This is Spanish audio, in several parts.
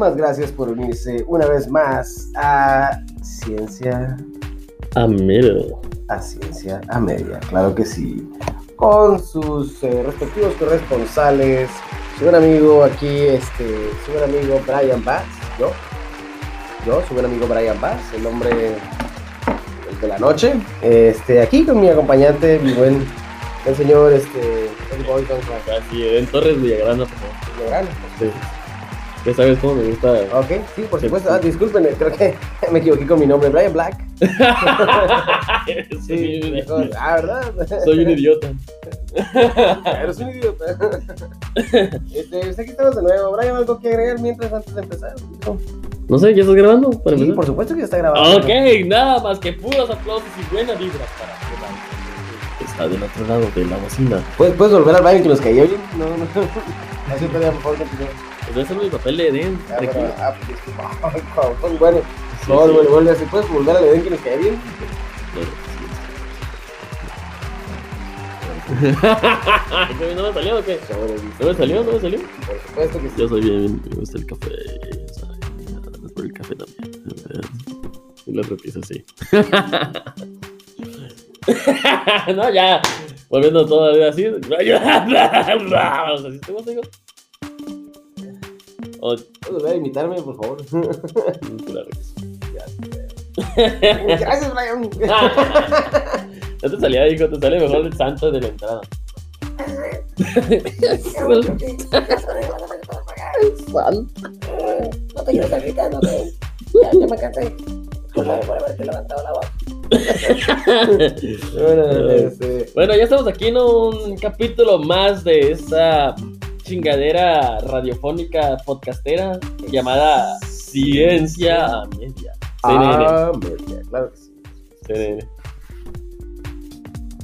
muchísimas gracias por unirse una vez más a Ciencia A middle. a Ciencia a Media, claro que sí. Con sus eh, respectivos corresponsales, su buen amigo aquí, este, su buen amigo Brian Bass, yo, yo, su buen amigo Brian Bass, el hombre de la noche, este, aquí con mi acompañante, mi buen, el señor, este, el Así, en Torres Villagrana, por favor. Legrand. Sí. Ya sabes cómo me gusta. Ok, sí, por supuesto. Ah, disculpen, creo que me equivoqué con mi nombre, Brian Black. Sí, mejor. Ah, ¿verdad? Soy un idiota. Eres un idiota. Este, pues aquí estamos de nuevo. Brian, ¿algo que agregar mientras antes de empezar? No. No sé, ¿ya estás grabando? Para Sí, empezar? por supuesto que ya está grabado. Ok, nada más que puros aplausos y buena vibra para. Está del otro lado de la bocina. ¿Puedes, ¿Puedes volver al Brian que nos cayó bien? No, no. Así todavía, por favor, continúa. Pues voy a hacer mi papel de. Ah, bueno, ah, pues, Bueno, Sí, no, sí. bueno, vuelve así. ¿Puedes volver al Edén que nos cae bien? ¿Qué, ¿No me salió o qué? ¿No me salió? ¿No me salió? Por supuesto que sí. Yo soy bien, me gusta el café. sabes, Por el café también. Y la otra pieza así. no, ya. Volviendo todavía así. ¿Así te gusta, Oh, ¿Puedes volver a imitarme, por favor? claro que sí. Gracias, Brian. No te salía, hijo, te sale mejor el santo de la entrada. No te quiero estar gritando, ok. Ya, ya me cansé. Perdón por haberte levantado la voz. Bueno, este, Bueno, ya estamos aquí en un capítulo más de esa chingadera radiofónica podcastera llamada Ciencia a Media. CNN. Ah, media, claro que sí. CNN.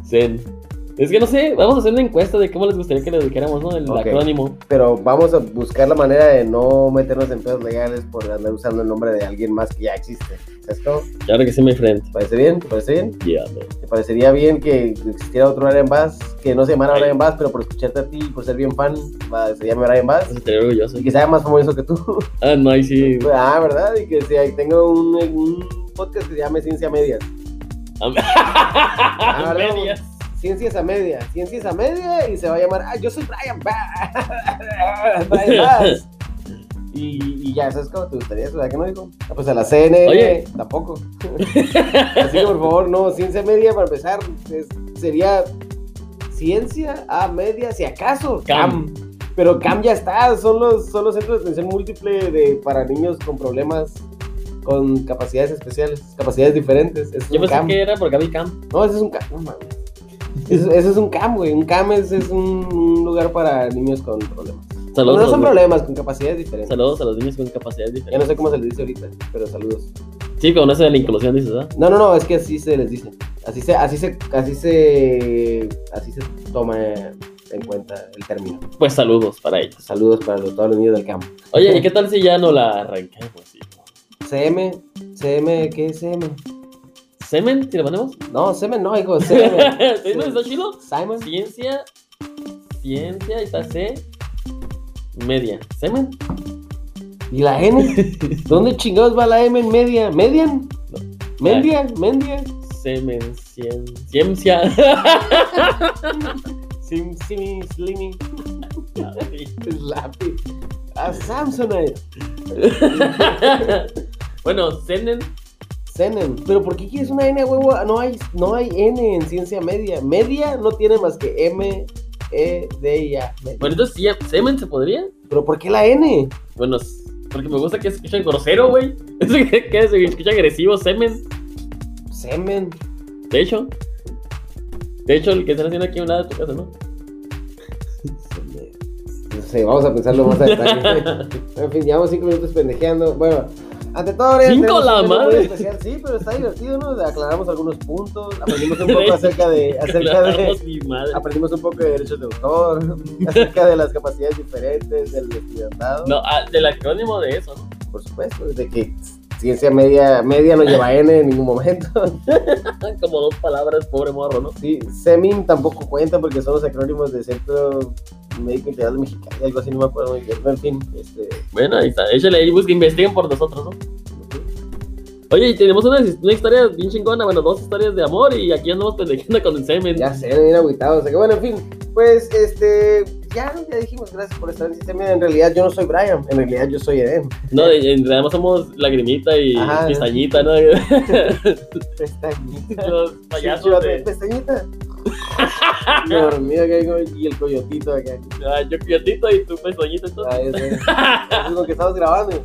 Zen. Es que no sé, vamos a hacer una encuesta de cómo les gustaría que le dijéramos, ¿no? El acrónimo. Pero vamos a buscar la manera de no meternos en pedos legales por andar usando el nombre de alguien más que ya existe. ¿Sabes cómo? Claro que sí, my friend. ¿Te parece bien? ¿Te parece bien? Yeah. ¿Te parecería bien que existiera otro Brian Bass que no se llamara Ay. Brian Bass, pero por escucharte a ti y por ser bien fan, va- se llame Brian Bass Estaría orgulloso. y que sea más famoso que tú? Ah, no, ahí sí. ah, ¿verdad? Y que y tenga un, un podcast que se llame Ciencia Medias. A ¿verdad? medias. Ciencias a media, ciencias a media y se va a llamar, ah, yo soy Brian. Brian Bass. Y, y ya, ¿sabes cómo te gustaría eso? ¿Verdad que no digo? Pues a la CNN Oye. tampoco. Así que por favor, no, ciencia media para empezar es- sería ciencia a media, si acaso, Cam. CAM. Pero CAM ya está, son los, son los centros de atención múltiple de, para niños con problemas, con capacidades especiales, capacidades diferentes. Eso es Yo pensé CAM. que era por Gaby Camp. No, ese es un CAM. No. Eso, eso es un CAM, güey. Un CAM es, es un, un lugar para niños con problemas. Saludos, no son los, problemas, con capacidades diferentes. saludos a los niños con capacidades Ya no diferentes. sé cómo se les dice ahorita, pero saludos. Sí, con eso de la inclusión dices, ¿ah? No, no, no, es que así se les dice. Así se, así se, así se, así se toma en cuenta el término. Pues saludos para ellos. Saludos para los- todos los niños del campo. Oye, ¿y qué tal si ya no la arranquemos? hijo? CM, CM, ¿qué es CM? ¿Semen? ¿Si le ponemos? No, CM no, hijo, CM. ¿Semen está chido? Simon. Ciencia. Ciencia, ahí está C. Media. ¿Semen? ¿Y la N? ¿Dónde chingados va la M en media? ¿Median? No. ¿Mendia? ¿Mendia? Semen, cien, ciencia. Sim, simi, slimy. Slappy. Ah, Samsonite. bueno, Senen. Senen. Pero ¿por qué quieres una N, huevo? No hay, no hay N en ciencia media. Media no tiene más que M, E, D y A. Media. Bueno, entonces, ¿sí, ¿semen se podría? ¿Pero por qué la N? Bueno, porque me gusta que se escuchan grosero, güey. Es que, que se escucha agresivo, semen. Semen. De hecho. De hecho, el que están haciendo aquí a un lado de tu casa, ¿no? No sé, vamos a pensarlo más a detalle. en fin, llevamos cinco minutos pendejeando. Bueno, ante todo, Cinco la madre. Sí, pero está divertido, ¿no? Aclaramos algunos puntos, aprendimos un poco acerca de, acerca de, aprendimos un poco de derechos de autor, acerca de las capacidades diferentes del estudiantado. No, ah, del acrónimo de eso, ¿no? Por supuesto, de que ciencia media, media no lleva N en ningún momento. Como dos palabras, pobre morro, ¿no? Sí, SEMIN tampoco cuenta porque son los acrónimos de Centro médico integral mexicano, algo así, no me acuerdo muy bien. Pero, En fin, este. Bueno, ahí está. Échale ahí, busquen, investiguen por nosotros, ¿no? Oye, y tenemos una, una historia bien chingona, bueno, dos historias de amor y aquí andamos pendejando con el semen. Ya sé, bien agüitado. O sea que bueno, en fin, pues este. Ya, ya dijimos, gracias por estar en el sistema. En realidad yo no soy Brian, en realidad yo soy Eden. No, y además somos lagrimita y Ajá. pestañita, ¿no? Pestañita. Los Sí, payasos chivato, de... Pestañita. Que hay como- y el coyotito acá. Ah, yo piotito y tú pestañita, entonces. Ah. Eso es lo que estamos grabando.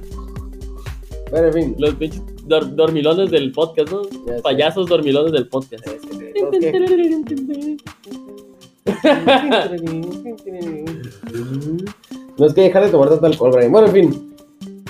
Bueno, en fin. Los pinches dor- dormilones del podcast, ¿no? Ya sé. Payasos dormilones del podcast. No es que dejar de tomar tanto alcohol, Brian. Bueno, en fin.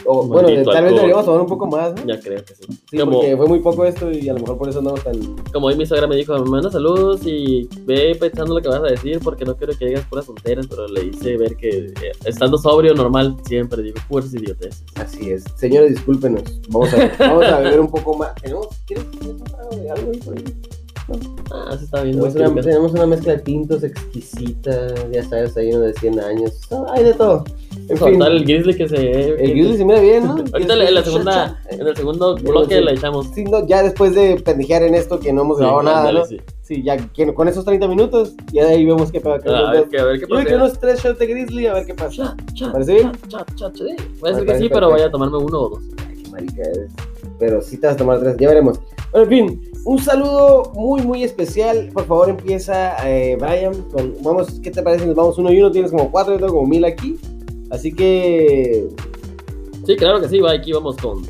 O, bueno, tal vez deberíamos tomar un poco más, ¿no? Ya creo que sí. Sí, como, porque fue muy poco esto y a lo mejor por eso andamos tan. como hoy mi suegra me dijo, manda saludos y ve pensando lo que vas a decir porque no quiero que digas puras tonteras, pero le hice ver que eh, estando sobrio, normal, siempre digo puras idioteces. Así es. Señores, discúlpenos. Vamos a, vamos a beber un poco más. ¿Tenemos, ¿quieres, ¿quieres trago de algo ahí por ahí? Ah, se está viendo. Tenemos una, tenemos una mezcla de tintos exquisita, ya sabes, hay uno de 100 años. No, hay de todo. En fin, Total, el grizzly que se... el Grizzly se mira bien, ¿no? Ahorita en la segunda, en el segundo bloque sí. le echamos. Sí, no, ya después de pendejear en esto que no hemos grabado Sí, nada, ándale, ¿no? sí. Sí, ya que con esos 30 minutos, ya de ahí vemos qué pasa. Ah, a ver qué, a ver qué Yo creo que pasa. unos 3 shots de Grizzly, a ver qué pasa. Chat, chat, ¿Parece bien? chat, chat, chat, sí. Puede Me ser que sí, pero voy a tomarme uno o dos. Ay, qué marica eres. Pero sí te vas a tomar tres, ya veremos. Bueno, en fin, un saludo muy, muy especial. Por favor, empieza eh, Brian. Con, vamos, ¿qué te parece? Nos vamos uno y uno. Tienes como cuatro, yo tengo como mil aquí. Así que. Sí, claro que sí, va, aquí vamos con.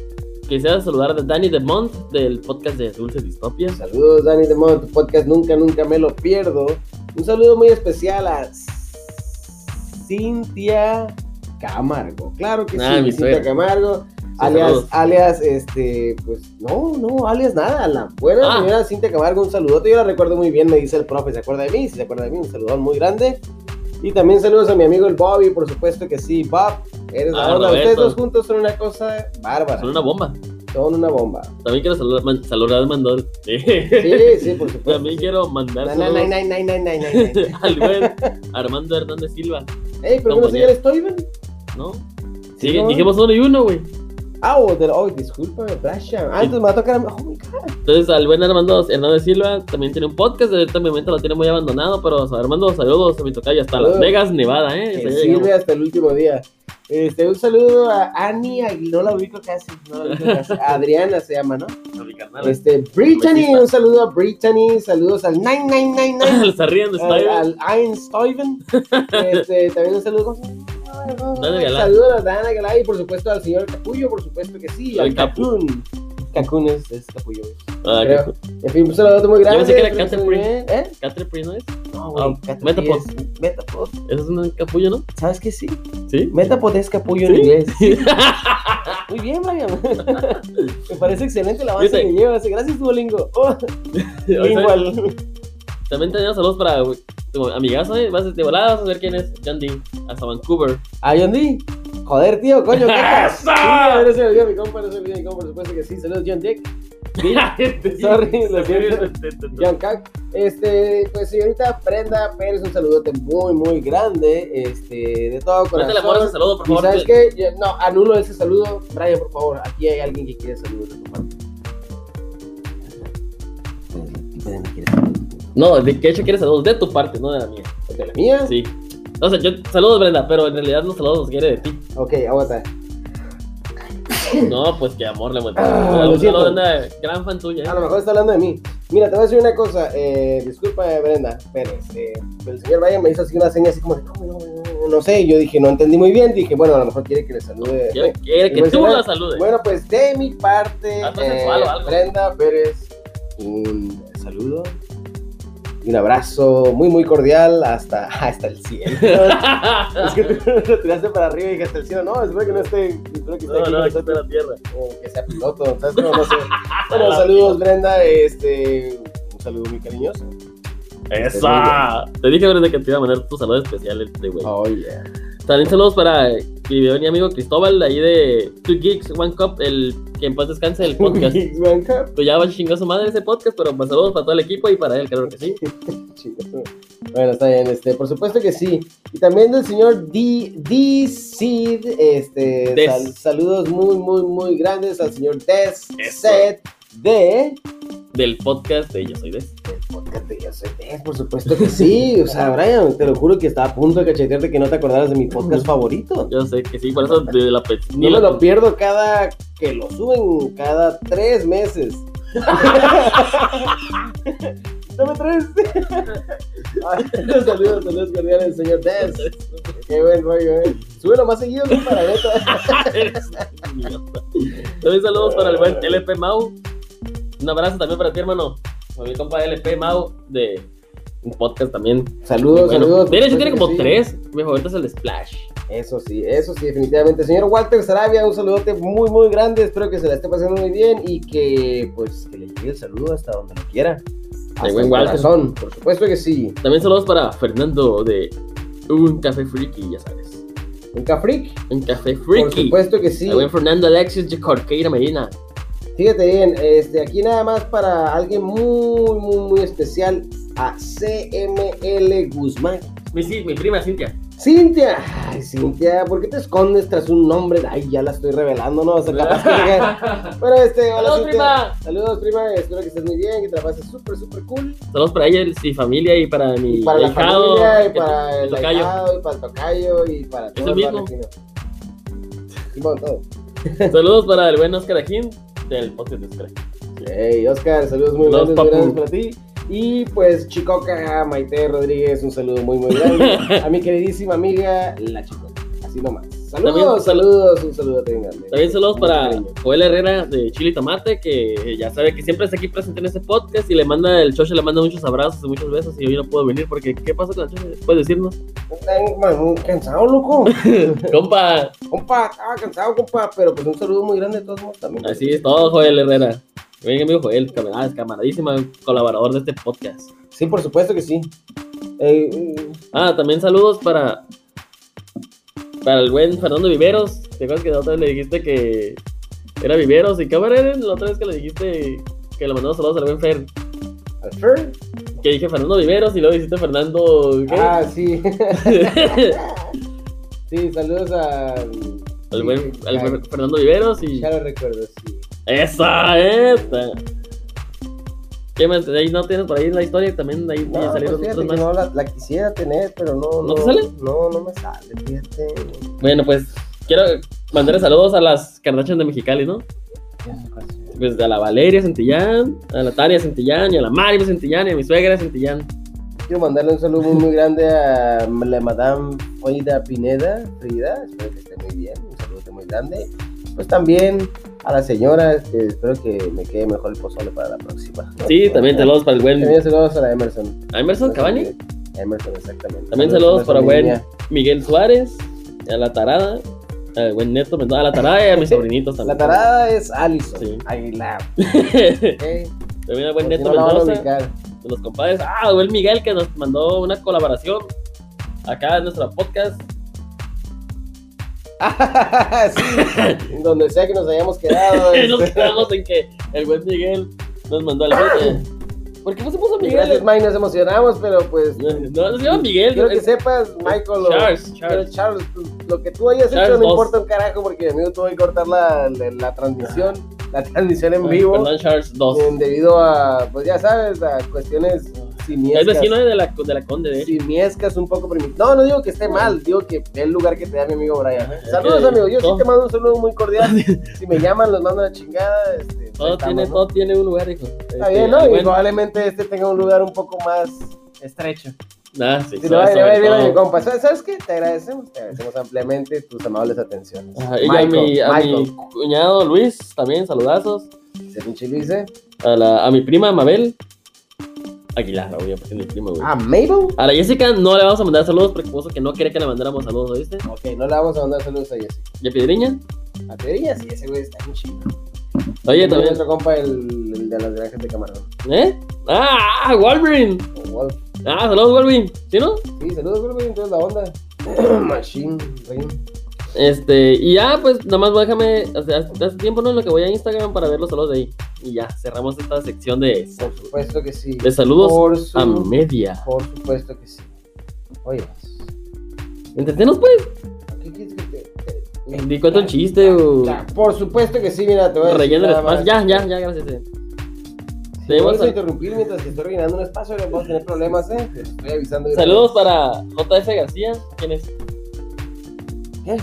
Quisiera saludar a Danny de Mont del podcast de Dulce Distopia. Saludos, Dani de Modo, tu podcast Nunca, Nunca Me Lo Pierdo. Un saludo muy especial a Cintia Camargo. Claro que Ah, sí, Cintia. Camargo. Alias, alias, este, pues, no, no, alias nada, la buena Ah. señora Cintia Camargo, un saludote, yo la recuerdo muy bien, me dice el profe, ¿se acuerda de mí? Si se acuerda de mí, un saludón muy grande. Y también saludos a mi amigo el Bobby, por supuesto que sí, Bob, eres la Ah, Roberto. ustedes dos juntos son una cosa bárbara, Son una bomba. son una bomba. También quiero saludar, man- saludar mandar. Sí, sí, por supuesto. También quiero mandar al Armando Hernández Silva, Ey, pero ¿cómo se ya- llama Steven? ¿no? Sí, ¿no? dijimos uno y uno, güey. Ah, oh, de, oh, discúlpame, Brasha. Ah, entonces me va a tocar. Oh my god. Entonces, al buen Armando Hernández Silva también tiene un podcast. Mi momento lo tiene muy abandonado. Pero Armando, saludos a mi tocayo hasta Las Saludos. Vegas, Nevada, ¿eh? Que sirve llegamos. hasta el último día. Este, un saludo a Annie Aguilar, no la ubico casi, no la ubico casi. Adriana se llama, ¿no? Carnal. Este, Brittany, un saludo a Brittany, saludos al 9999, Le está riendo, está al, bien. al Einstein. Este, también un saludo. Saludos a Dana Galay y por supuesto al señor Capullo, por supuesto que sí, al El Capu. Cacún. Cacún es, es Capullo. Ah, En fin, un saludo muy grande. pensé que era. ¿Eh? Caterpillar, ¿no es? No, Ah, güey, Metapod. Metapod. Eso es un capullo, ¿no? ¿Sabes que sí? Sí. Metapod es capullo en inglés. Muy bien, Brian. Me parece excelente la base que llevas. Gracias, Duolingo. Oh, lingual. También tenemos saludos para tu amigazo, ¿eh? Vas de volada, vas a ver quién es. John D. Hasta Vancouver. Ah, John D. Joder, tío, coño, ¿qué pasa? ¡Eso! Sí, a ver, no se me olvidó mi compa, no se me olvidó mi compa, por supuesto que sí. Saludos, John Dick. Sorry, lo siento. John. Este, pues señorita Brenda Pérez, un saludote muy, muy grande. Este, de todo Ahorita le pones un corazón. saludo, por ¿Y favor. sabes qué? Yo- No, anulo ese saludo. Brian, por favor, aquí hay alguien que quiere saludar de tu parte. No, de que hecho quieres saludos de tu parte, no de la mía. ¿De la mía? Sí. O sea, yo saludos, Brenda, pero en realidad los saludos los quiere de ti. Ok, aguanta. No, pues que amor le muestra. Ah, Brenda, gran fan tuya. A ¿eh? lo mejor está hablando de mí. Mira, te voy a decir una cosa. Eh, disculpa, Brenda Pérez. Eh, el señor Brian me hizo así una seña así como de, no, no, no, no sé. Yo dije, no entendí muy bien. Dije, bueno, a lo mejor quiere que le salude. Quiere, quiere que tú la saludes. Bueno, pues de mi parte, eh. Brenda Pérez, un saludo y un abrazo muy, muy cordial hasta, hasta el cielo. es que tú lo tiraste para arriba y dije hasta el cielo. No, espero que no esté, espero que esté no, aquí no, aquí está la tierra. o que sea piloto, ¿sabes? cómo? No sé. Bueno, saludos, Brenda. Este, un saludo muy cariñoso. ¡Esa! Te dije, Brenda, que te iba a mandar tu saludo especial, este güey. Oh, yeah. También saludos para mi buen amigo Cristóbal, ahí de Two Geeks, One Cup, el que en paz descanse el podcast. One Cup. Pues ya va chingar su madre ese podcast, pero pues saludos para todo el equipo y para él, claro que sí. Bueno, está bien, este, por supuesto que sí. Y también del señor D. D. Seed, este, Des. sal- saludos muy, muy, muy grandes al señor Des. Set de Del podcast de Yo Soy Des. el podcast de Yo Soy Des, por supuesto que sí. O sea, Brian, te lo juro que estaba a punto de cachetearte que no te acordaras de mi podcast favorito. Yo sé que sí, por eso de la No me lo pierdo cada que lo suben, cada tres meses. Dame tres. Saludos, saludos cordiales, señor Des. Qué buen rollo, eh. Súbelo más seguido, ¿no? Para neta. También saludos para el buen LP Mau. Un abrazo también para ti, hermano. Para mi compa LP Mau de un podcast también. Saludos, Bueno, saludos. De hecho, por tiene como sí. tres. Mi favorito es el Splash. Eso sí, eso sí, definitivamente. Señor Walter Sarabia, un saludote muy, muy grande. Espero que se la esté pasando muy bien y que, pues, que le llegue el saludo hasta donde lo quiera. Hasta buen el Walter. corazón, por supuesto que sí. También saludos para Fernando de Un Café Freaky, ya sabes. Un Cafric, Un Café por Freaky. supuesto que sí. El buen Fernando Alexis de Corqueira Medina. Fíjate bien, este, aquí nada más para alguien muy, muy, muy especial, a CML Guzmán. Mi, sí, mi prima Cintia. Cintia, ay Cintia, ¿por qué te escondes tras un nombre? Ay, ya la estoy revelando, ¿no? O sea, capaz que- Bueno, este, hola Saludos, Cintia. prima. Saludos, prima, espero que estés muy bien, que te la pases súper, súper cool. Saludos para ella y familia y para mi Y para la ahijado, familia, y para el tocayo. ahijado, y para el tocayo, y para todo mismo. Simón, todo. Saludos para el buen Oscar Ajín del podcast de Ajín. Hey, Oscar, saludos muy Saludos, grandes, muy papu. grandes para ti. Y pues, Chicoca, Maite Rodríguez, un saludo muy, muy grande. A mi queridísima amiga, la Chicoca. Así nomás. Saludos, También- saludos, un saludo tengan. También saludos para cariño. Joel Herrera de Chile y Tomate, que ya sabe que siempre está aquí presente en este podcast y le manda, el Choche le manda muchos abrazos y muchos besos y hoy no puedo venir porque ¿qué pasó con el Choche? ¿Puedes decirnos? Man, cansado, loco. Compa, compa, estaba cansado, compa, pero pues un saludo muy grande de todos también. así es todo Joel Herrera. Venga, amigo Joel, camaradísima, colaborador de este podcast. Sí, por supuesto que sí. Eh, eh, Ah, también saludos para para el buen Fernando Viveros. ¿Te acuerdas que la otra vez le dijiste que era Viveros? ¿Y qué hora era la otra vez que le dijiste que le mandamos saludos al buen Fer? ¿al Fer? Que dije Fernando Viveros y luego dijiste Fernando. ¿qué? Ah, sí. sí, saludos al buen, al buen Fernando Viveros y. Ya lo recuerdo, sí. ¡Esa! ¡Esta! ¿Qué más? Ahí no tienes por ahí la historia también ahí No, pues salieron otros más. no, la, la quisiera tener, pero no. ¿No te sale? No, no me sale, fíjate. Bueno, pues quiero mandarle saludos a las Kardashian de Mexicali, ¿no? Pues a la Valeria Santillán, a la Tania Santillán, y a la Mari Santillán, y a mi suegra Santillán. Quiero mandarle un saludo muy, muy grande a la Madame Oida Pineda, Frida. Espero que esté muy bien. Un saludo muy grande. Pues también a la señora, que espero que me quede mejor el pozole para la próxima. Sí, también saludos para el buen También saludos a la Emerson. a Emerson Cavani. Emerson, exactamente. También saludos a para buen. Miguel Suárez, a la Tarada, al buen Neto a la Tarada y a mis sobrinitos La también. tarada es Alison Sí. Aguilar. también al buen Por si Neto no la a Mendoza, los compadres. Ah, el buen Miguel que nos mandó una colaboración acá en nuestro podcast. sí, donde sea que nos hayamos quedado. Y nos este. quedamos en que el buen Miguel nos mandó al bote. ¿Por qué no se puso Gracias, Miguel? Mike, nos emocionamos, pero pues. No, no se llama Miguel. Quiero que es sepas, Michael. o- Charles, pero Charles. Charles, pues, lo que tú hayas Charles hecho no importa un carajo porque mi amigo tuvo que cortar la, la, la transmisión, la transmisión en vivo, Perdón, Charles 2. eh, debido a, pues ya sabes, a cuestiones Es simiescas. vecino de la, de la Conde, de. Simiescas un poco primitivas. No, no digo que esté mal, digo que es el lugar que te da mi amigo Brian. ¿eh? Es Saludos, que amigo. Yo sí te mando un saludo muy cordial. si me llaman, los mando a la chingada. Este, ahí Todo estamos, tiene, ¿no? todo tiene un lugar, hijo. Está bien, ¿no? Y probablemente este tenga un lugar un poco más estrecho. Ah, sí, Si a mi compa. ¿Sabes qué? Te agradecemos, te agradecemos ampliamente tus amables atenciones. Ajá, y a, mi, a mi Michael. cuñado Luis, también saludazos. Ese pinche Luis, ¿eh? A, la, a mi prima Mabel Aguilar, es mi prima, güey. Ah, Mabel. A la Jessica no le vamos a mandar saludos porque puso que no quiere que le mandáramos saludos, ¿oíste? Ok, no le vamos a mandar saludos a Jessica. ¿Y a Piedriña? A Teoría, sí, ese güey está bien chido. Oye, también. otro compa, el, el de las granjas de camarón. ¿Eh? ¡Ah! ¡Wolverine! O Wolf. ¡Ah! ¡Saludos, Wolverine! ¿Sí, no? Sí, saludos, güey, entonces la onda. Machine, Ring. Este, y ya, pues nada más déjame. o sea, hace tiempo no en lo que voy a Instagram para ver los saludos de ahí. Y ya, cerramos esta sección de, Por supuesto que sí. de saludos Por su- a media. Por supuesto que sí. Oye, Entretenos, pues. ¿qué quieres que te.? te- Di cuenta un chiste o. Ya, por supuesto que sí, mira, te voy a decir Relleno el espacio. Ya, ya, ya, gracias. eh. Si Tenemos vuelves a interrumpir mientras que estoy rellenando un espacio, no vamos a tener problemas, ¿eh? Te estoy avisando. Saludos para JF García. ¿Quién es? ¿Qué?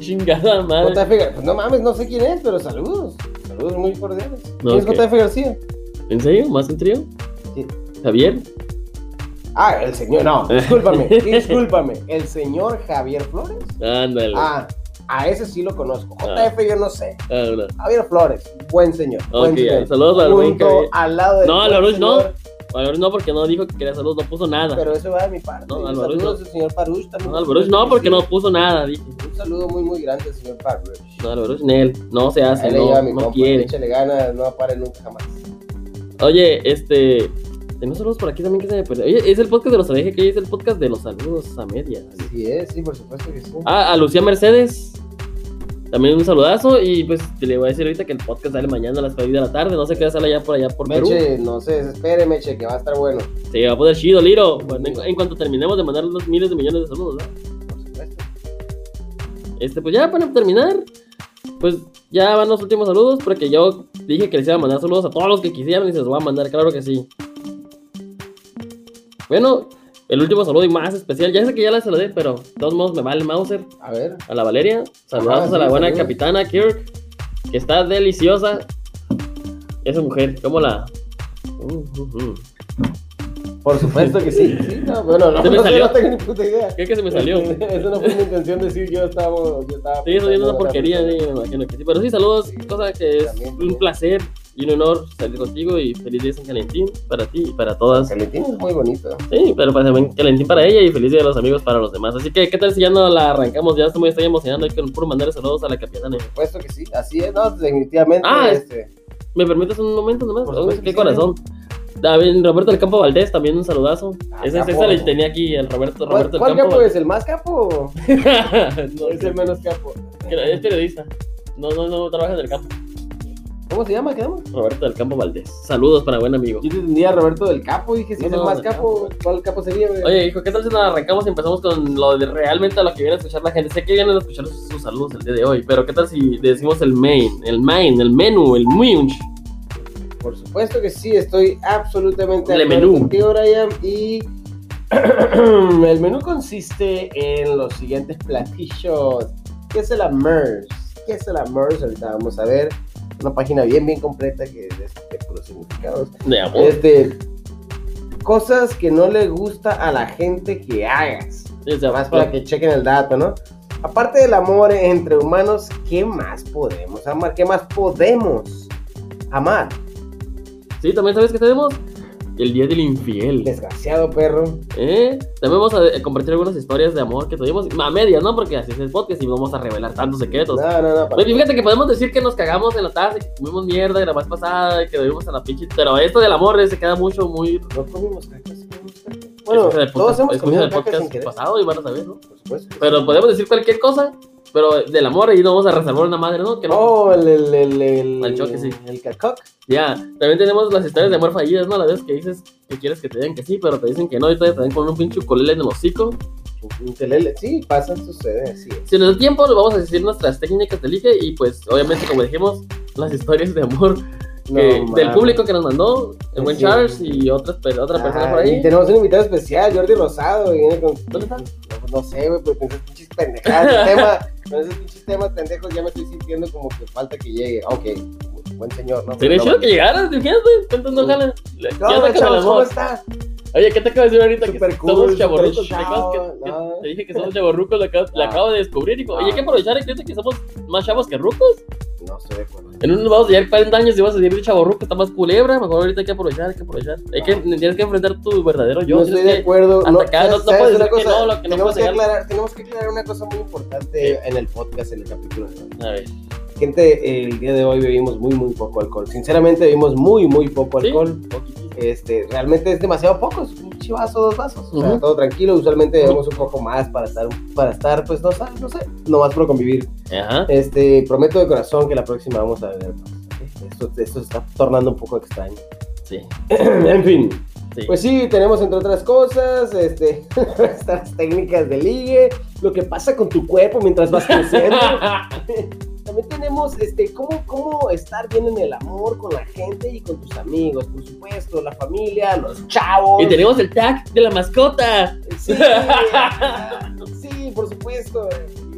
Chingada madre. JF Gar- Pues no mames, no sé quién es, pero saludos. Saludos muy cordiales. No, ¿Quién es JF García? ¿En serio? ¿Más un trío? Sí. ¿Javier? Ah, el señor. No, discúlpame, discúlpame. ¿El señor Javier Flores? Ándale. Ah, a ese sí lo conozco. Ah. JF yo no sé. Ah, no. Javier Flores, buen señor. buen señor. saludos al buen Junto al lado del No, al buen Baruch no. Alvarez no, porque no dijo que quería saludos, no puso nada. Pero eso va de mi parte. No, al Baruch no. al señor Parush también. No, Alvarez no, porque no puso nada. Dije. Un saludo muy, muy grande al señor Parush. No, Alvarez Nel. No se hace, Ahí le no, no compa, quiere. échale ganas, no pare nunca jamás. Oye, este. Tenemos saludos por aquí también que se me perdió. Oye, es el podcast de los dije que es el podcast de los saludos a media. Sí es, sí, por supuesto que sí. Ah, a Lucía Mercedes. También un saludazo. Y pues te le voy a decir ahorita que el podcast sale mañana a las 6 de la tarde. No sé qué sale allá por allá por Perú. Meche, no se desespere, Meche, que va a estar bueno. Se va a poner chido, Liro. Bueno, en, en cuanto terminemos de mandar los miles de millones de saludos, ¿no? Por supuesto. Este, pues ya para terminar, pues ya van los últimos saludos, porque yo dije que les iba a mandar saludos a todos los que quisieran y se los voy a mandar, claro que sí. Bueno, el último saludo y más especial, ya sé que ya la saludé, pero de todos modos me vale Mauser, A ver. a la Valeria, saludos Ajá, a la sí, buena saludos. capitana Kirk, que está deliciosa. Esa mujer, ¿cómo la...? Uh, uh, uh. Por supuesto que sí. sí no, bueno, no, Se me no sé, salió. no tengo ni puta idea. ¿Qué que se me salió? Eso no fue mi intención decir, yo estaba. Yo estaba Sí, eso es una porquería, sí, me imagino que sí. Pero sí, saludos, cosa que es También, un placer y un honor salir contigo y feliz día San Calentín para ti y para todas. Calentín es muy bonito. Sí, pero pues también Calentín para ella y feliz día de los amigos para los demás. Así que, ¿qué tal si ya no la arrancamos? Ya estoy, estoy emocionando que por mandar saludos a la capitana. Por supuesto que sí. Así es, no, definitivamente. Ah, este, ¿Me permites un momento nomás? Por supuesto qué corazón. David, Roberto del Campo Valdés, también un saludazo. Ah, ese ese le tenía aquí, el Roberto, ¿Cuál, Roberto cuál del Campo. capo es? ¿El más capo? No, es el menos capo. es periodista. No, no, no trabaja en el campo. ¿Cómo se llama? ¿Qué llama? Roberto del Campo Valdés. Saludos para buen amigo. Yo te entendía Roberto del Capo, dije, si No, es el más capo, ¿cuál capo sería, güey? Oye, hijo, ¿qué tal si nos arrancamos y empezamos con lo de realmente a lo que viene a escuchar la gente? Sé que vienen a escuchar sus, sus saludos el día de hoy, pero ¿qué tal si decimos el main, el main, el menú, el munch? Por supuesto que sí, estoy absolutamente acuerdo menú. contigo, Brian. Y el menú consiste en los siguientes platillos. ¿Qué es el Amers? ¿Qué es el Amers? Ahorita vamos a ver. Una página bien, bien completa que es de puros significados. De amor. De cosas que no le gusta a la gente que hagas. Sí, Más para que chequen el dato, ¿no? Aparte del amor entre humanos, ¿qué más podemos amar? ¿Qué más podemos amar? Sí, también sabes que tenemos el día del infiel. Desgraciado perro. ¿Eh? También vamos a compartir algunas historias de amor que tuvimos, a medias, ¿no? Porque así es el podcast y no vamos a revelar tantos secretos. No, no, no. fíjate que podemos decir que nos cagamos en la tarde, que comimos mierda la vez pasada, que bebimos a la pinche. Pero esto del amor eh, se queda mucho, muy. No comimos caca, sí comimos caca. Bueno, el todos podcast- hemos comido sin podcast pasado y van a saber, ¿no? Por supuesto. Pero podemos decir cualquier cosa, pero del amor ahí no vamos a reservar una madre, ¿no? Que no. Oh, el, el, el, el, Al choque, sí. El cacoc. Ya, también tenemos las historias de amor fallidas, ¿no? La vez que dices que quieres que te digan que sí, pero te dicen que no y todavía te dan con un pinche ukulele en el hocico. Un telele. Sí, pasa, sucede, así es. Si nos da tiempo, les vamos a decir nuestras técnicas de ligue y pues obviamente como dijimos, las historias de amor No, del público que nos mandó, el buen Sí. Charles y otras, pe- otra persona Ah, por Y ahí. tenemos un invitado especial, Jordi Rosado. y viene con... ¿Dónde está? No, no sé, güey, pero con esos pinches pendejadas tema, con esos pinches temas pendejos ya me estoy sintiendo como que falta que llegue. Ok, buen señor, ¿no? Sería chido que llegaras, fíjate, cuentas no jalan. ¿Qué No, chavos, ¿cómo amor? Oye, ¿qué te acabo de decir ahorita? Super que cool, somos super chavorrucos. ¿Te que, que no. te dije que somos chavorrucos? Lo acabo, lo Ah. acabo de descubrir. Oye, que Ah. aprovechar fíjate que somos más chavos que rucos. No estoy de acuerdo. En unos vamos a llevar 40 años y vas a decir chavorruco, está más culebra. Mejor ahorita hay que aprovechar, hay que aprovechar. Hay que, tienes que enfrentar tu verdadero yo. no estoy de que- acuerdo. hasta no, acá, no- ¿sabes- no puedes decir que cosa? no, lo que no tenemos, puedes que aclarar, tenemos que aclarar una cosa muy importante en el podcast, en el capítulo. A ver. Gente, el día de hoy bebimos muy, muy poco alcohol. Sinceramente, bebimos muy, muy poco ¿Sí? alcohol. Este, realmente es demasiado poco. chivazo, dos vasos. O sea, todo tranquilo. Usualmente bebemos un poco más para estar, para estar, pues, no, sé, no sé, nomás por convivir. Ajá. Este, prometo de corazón que la próxima vamos a beber más. Esto, esto se está tornando un poco extraño. Sí. en fin, sí. pues sí, tenemos entre otras cosas, este, estas técnicas de ligue, lo que pasa con tu cuerpo mientras vas creciendo. También tenemos, este, cómo, cómo estar bien en el amor con la gente y con tus amigos, por supuesto, la familia, los chavos. y tenemos el tag de la mascota. Sí, sí, por supuesto.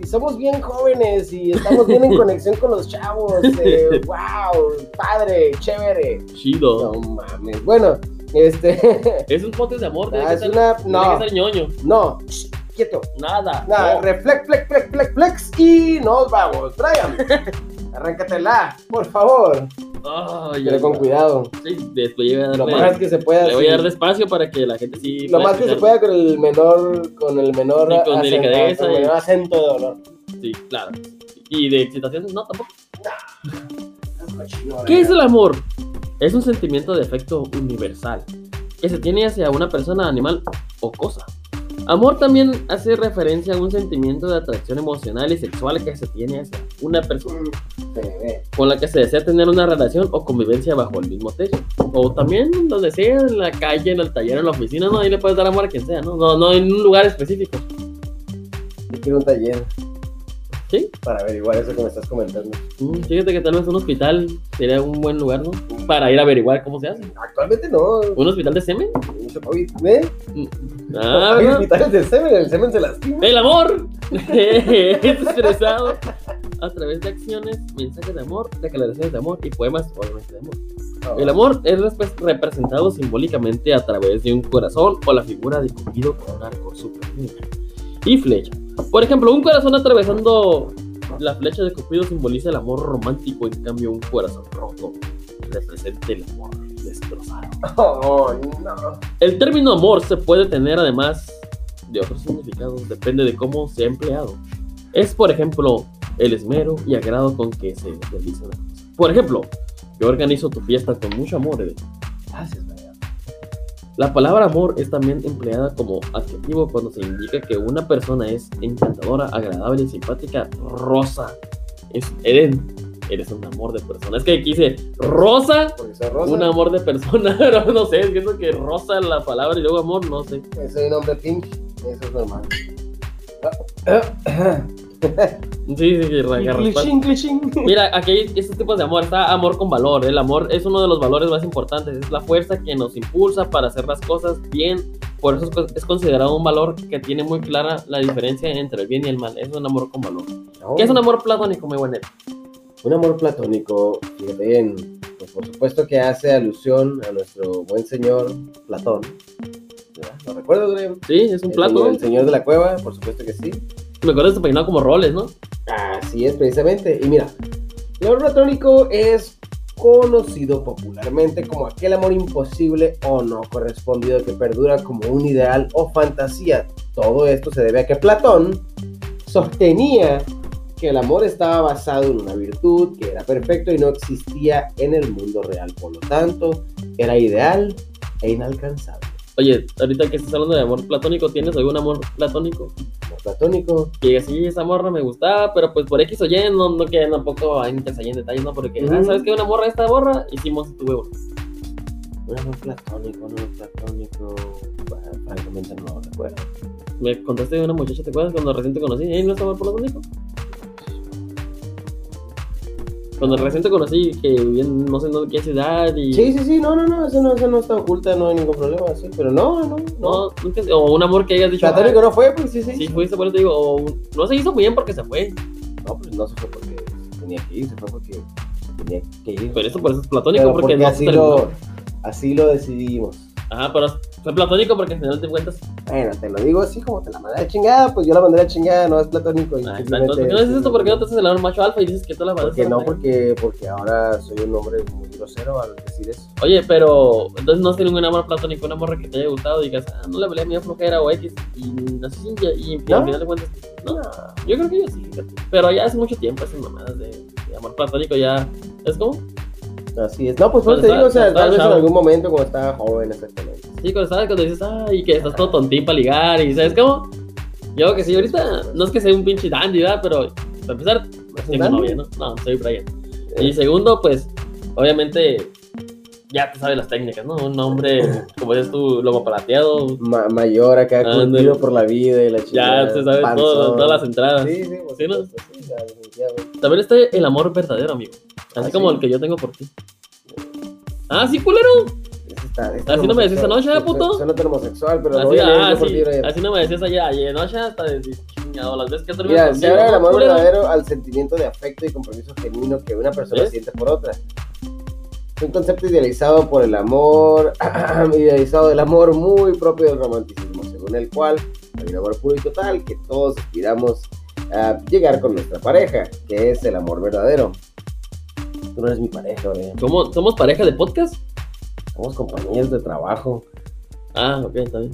Y somos bien jóvenes y estamos bien en conexión con los chavos. eh, wow, padre, chévere. Chido. No mames. Bueno, este. Es un pote de amor. Ah, es una. tiene No, que ser ñoño. no. Quieto. Nada. Nada, No. reflex, flex, flex, flex, flex. Y nos vamos. Brian, arráncatela, por favor. Pero con cuidado. Sí, después voy a Lo darle- más que se pueda. Le voy a dar despacio para que la gente sí. Lo más que se pueda con el menor, con el menor, Sí, con acento, delicadeza con el y- menor acento de dolor. Sí, claro. Y de excitación, no, tampoco. ¿Qué es el amor? Es un sentimiento de afecto universal que se tiene hacia una persona, animal o cosa. Amor también hace referencia a un sentimiento de atracción emocional y sexual que se tiene hacia una persona con la que se desea tener una relación o convivencia bajo el mismo techo. O también donde sea, en la calle, en el taller, en la oficina, no, ahí le puedes dar amor a quien sea, ¿no? No, no en un lugar específico. Yo quiero un taller ¿Sí? para averiguar eso que me estás comentando. Mm, Fíjate que tal vez un hospital sería un buen lugar, ¿no? Para ir a averiguar cómo se hace. Actualmente no. ¿Un hospital de semen? Mucho COVID. ¿Ve? Ah, Hay hospitales de semen, el semen se lastima. El amor es expresado a través de acciones, mensajes de amor, declaraciones de amor y poemas, obviamente de amor. El amor es representado simbólicamente a través de un corazón o la figura de Cupido con un arco superior y flecha. Por ejemplo, un corazón atravesando la flecha de Cupido simboliza el amor romántico, en cambio un corazón roto representa el amor destrozado. Oh, no. El término amor se puede tener además de otros significados, depende de cómo sea empleado. Es, por ejemplo, el esmero y agrado con que se realiza. Por ejemplo, yo organizo tu fiesta con mucho amor. Gracias. La palabra amor es también empleada como adjetivo cuando se indica que una persona es encantadora, agradable, simpática, rosa. Es Eden, eres un amor de persona. Es que aquí dice rosa, Porque soy rosa. un amor de persona, pero no sé, entiendo que rosa la palabra y luego amor, no sé. Soy un hombre pink. Eso es normal. Sí, sí, sí. Mira, aquí hay estos tipos de amor. Está amor con valor. El amor es uno de los valores más importantes. Es la fuerza que nos impulsa para hacer las cosas bien. Por eso es co- es considerado un valor que tiene muy clara la diferencia entre el bien y el mal. Es un amor con valor. ¿Qué es un amor platónico, muy bueno? Un amor platónico, bien, pues por supuesto que hace alusión a nuestro buen señor Platón. ¿Lo recuerdas, Brian? Sí, es un señor- El señor de la cueva, por supuesto que sí. Me acuerdo de su peinado como roles, ¿no? Así es, precisamente. Y mira, amor platónico es conocido popularmente como aquel amor imposible o no correspondido que perdura como un ideal o fantasía. Todo esto se debe a que Platón sostenía que el amor estaba basado en una virtud, que era perfecto y no existía en el mundo real. Por lo tanto, era ideal e inalcanzable. Oye, ahorita que estás hablando de amor platónico, ¿tienes algún amor platónico? Amor platónico, Que sí, esa morra me gustaba, pero pues por X o Y, no, no que tampoco hay que en detalles, ¿no? Porque, ah. ¿sabes qué? Una morra, esta morra, hicimos tu huevo. un amor platónico, un amor platónico, bueno, francamente no recuerdo. Me contaste de una muchacha, ¿te acuerdas? Cuando recién te conocí, ¿eh? ¿No es amor platónico? Cuando recién te conocí, que vivía en no sé en qué ciudad y... Sí, sí, sí, no, no, no, eso no, eso no está oculta, no hay ningún problema, sí, pero no, no, no. No, nunca, o un amor que hayas dicho... Platónico ah, no fue, pues sí, sí. Sí, fuiste, por eso te digo, o un- no se hizo bien porque se fue. No, pues no se fue porque tenía que ir, se fue porque tenía que ir. Pero eso por eso es platónico, Pero porque, porque no así lo, así lo decidimos. Ajá, pero fue platónico porque al final te cuentas... Bueno, te lo digo así como te la mandé a chingada, pues yo la mandé a chingada, no es platónico. y Ah, exacto. ¿Por qué no dices esto? ¿Por qué no te haces el amor macho alfa y dices que tú la mandaste Porque a no, la- porque, porque ahora soy un hombre muy grosero al decir eso. Oye, pero entonces no has tenido ningún amor platónico, un amor que te haya gustado y digas, ah, no le valía mi flojera o X y así, y, y ¿No? al final de cuentas, no, yo creo que yo sí, pero ya hace mucho tiempo esas mamadas de, de amor platónico ya, ¿es como? Así es. No, pues por te digo, o sea, tal vez en algún momento cuando estaba joven, exactamente. Sí, cuando sabes, cuando dices, ay, que estás todo tontín para ligar y ¿sabes cómo? Yo que sí, ahorita no es que sea un pinche dandy, ¿verdad? Pero para empezar, tengo novia, ¿no? No, soy Brian. Y segundo, pues, obviamente, ya te sabes las técnicas, ¿no? Un hombre, como dices tú, lomo palateado, Ma- mayor acá, curtido por la vida y la ya chingada. te sabes todo, todas las entradas. Sí, sí, Sí, ¿no? sí, ya, definitivamente. También está el amor verdadero, amigo. Así Ah, como sí. el que yo tengo por ti. Ah, sí, culero. Está- este Así no me decías anoche, ¿eh, puto? Soy no homosexual, pero lo Así, ah, yo por sí, ti, Brian. así no me decías ayer, ayer noche hasta decir chingado las veces que terminas Mira, se del ¿no, amor verdadero al sentimiento de afecto y compromiso genuino que una persona siente por otra. Un concepto idealizado por el amor, idealizado del amor muy propio del romanticismo, según el cual hay un amor puro y total que todos aspiramos a llegar con nuestra pareja, que es el amor verdadero. Tú no eres mi pareja, Brian. ¿Cómo- ¿Somos pareja de podcast? Somos compañeros de trabajo. Ah, ok, está bien.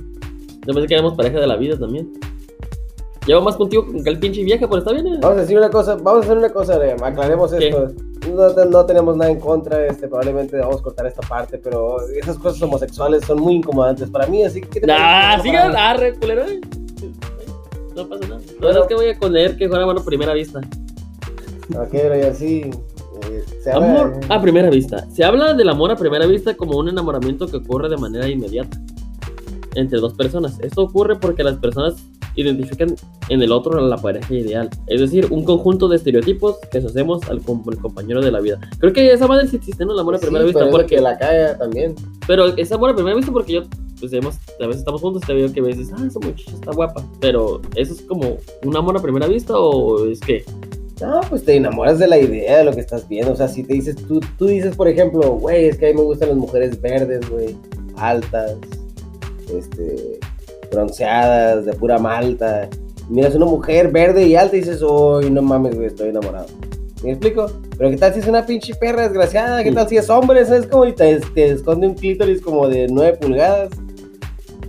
Yo pensé que éramos pareja de la vida también. Llevo más contigo que el pinche vieja, pero está bien. ¿eh? Vamos a decir una cosa, vamos a hacer una cosa, Brian, aclaremos ¿Qué? esto. No, te- no tenemos nada en contra, este, probablemente vamos a cortar esta parte, pero esas cosas homosexuales son muy incomodantes para mí, así que... ¿qué te Ah, parece? sigan, arre, culero. eh. No pasa nada. La verdad es que voy a leer que fuera amor a primera vista. Ok, Brian, sí. eh, se habla- Amor a primera vista. Se habla del amor a primera vista como un enamoramiento que ocurre de manera inmediata entre dos personas. Esto ocurre porque las personas identifican en el otro la pareja ideal. Es decir, un conjunto de estereotipos que asociamos al com- el compañero de la vida. Creo que esa madre sí existe, ¿no? El amor a primera vista. Porque, que la cae también. Pero es amor a primera vista porque yo, pues hemos, a veces estamos juntos y te veo que dices, ah, esa muchacha está guapa. Pero, ¿eso es como un amor a primera vista o es que? No, pues te enamoras de la idea de lo que estás viendo. O sea, si te dices, tú, tú dices, por ejemplo, güey, es que a mí me gustan las mujeres verdes, güey, altas, este, bronceadas, de pura malta. Miras una mujer verde y alta y dices, uy, no mames, güey, estoy enamorado. ¿Me explico? Pero ¿qué tal si es una pinche perra desgraciada? ¿Qué tal si es hombre? ¿Sabes cómo? Y te, te esconde un clítoris como de 9 pulgadas.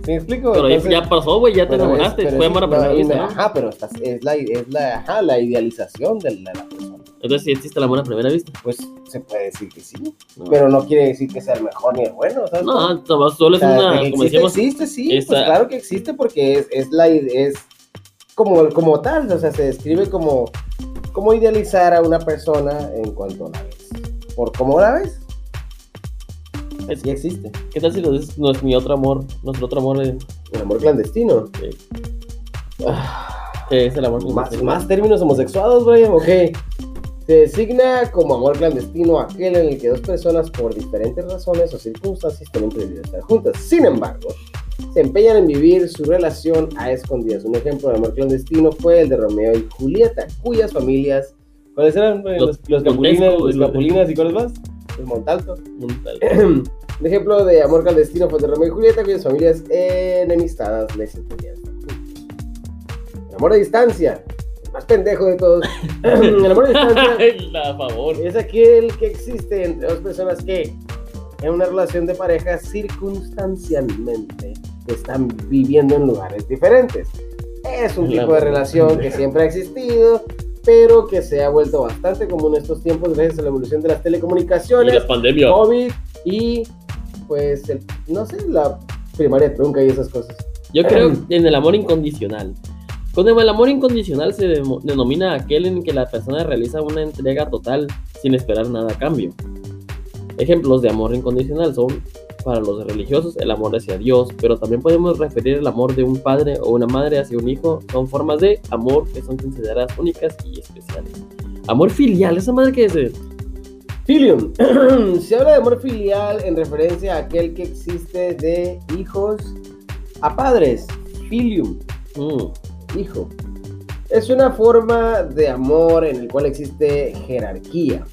¿Me explico? Pero Entonces- ya pasó, güey, ya te enamoraste. Fue es- amor a no, primera y vista, me- ¿no? Ajá, pero estás- es, la, es la, ajá, la idealización de la, de la persona. Entonces, si existe el amor a primera vista. Pues se puede decir que sí, No, pero no quiere decir que sea el mejor ni el bueno, ¿sabes? no Tomás, solo O sea, es una, como existe, decíamos, existe, sí, pues claro que existe porque es, es la es como, como tal, o sea, se describe como, como idealizar a una persona en cuanto la ves. ¿Por cómo la ves? Es- Sí existe. ¿qué tal si lo dices, no es mi otro amor, nuestro otro amor, eh, El amor clandestino. eh, que es el amor Más, clandestino? más términos homosexuados, Brian, ok. Se designa como amor clandestino aquel en el que dos personas por diferentes razones o circunstancias tienen prohibido estar juntas. Sin embargo, se empeñan en vivir su relación a escondidas. Un ejemplo de amor clandestino fue el de Romeo y Julieta, cuyas familias... ¿Cuáles eran? Los- Los, Capulinas, los Capulinas y ¿cuáles más? Los Montalto. Un tal- Un ejemplo de amor clandestino fue el de Romeo y Julieta, cuyas familias enemistadas les impedían estar juntos. El amor a distancia, más pendejo de todos. el amor a distancia Ay, a favor. es aquel que existe entre dos personas que, en una relación de pareja, circunstancialmente están viviendo en lugares diferentes. Es un La tipo de relación que siempre ha existido, pero que se ha vuelto bastante común en estos tiempos gracias a la evolución de las Y telecomunicaciones. la pandemia. COVID y pues el- no sé, la primaria trunca y esas cosas. Yo creo en el amor incondicional. Con el amor incondicional se denomina aquel en que la persona realiza una entrega total sin esperar nada a cambio. Ejemplos de amor incondicional son para los religiosos el amor hacia Dios, pero también podemos referir el amor de un padre o una madre hacia un hijo. Son formas de amor que son consideradas únicas y especiales. Amor filial, esa madre que es eh, Filium. Se habla de amor filial en referencia a aquel que existe de hijos a padres. Filium, mm, hijo. Es una forma de amor en el cual existe jerarquía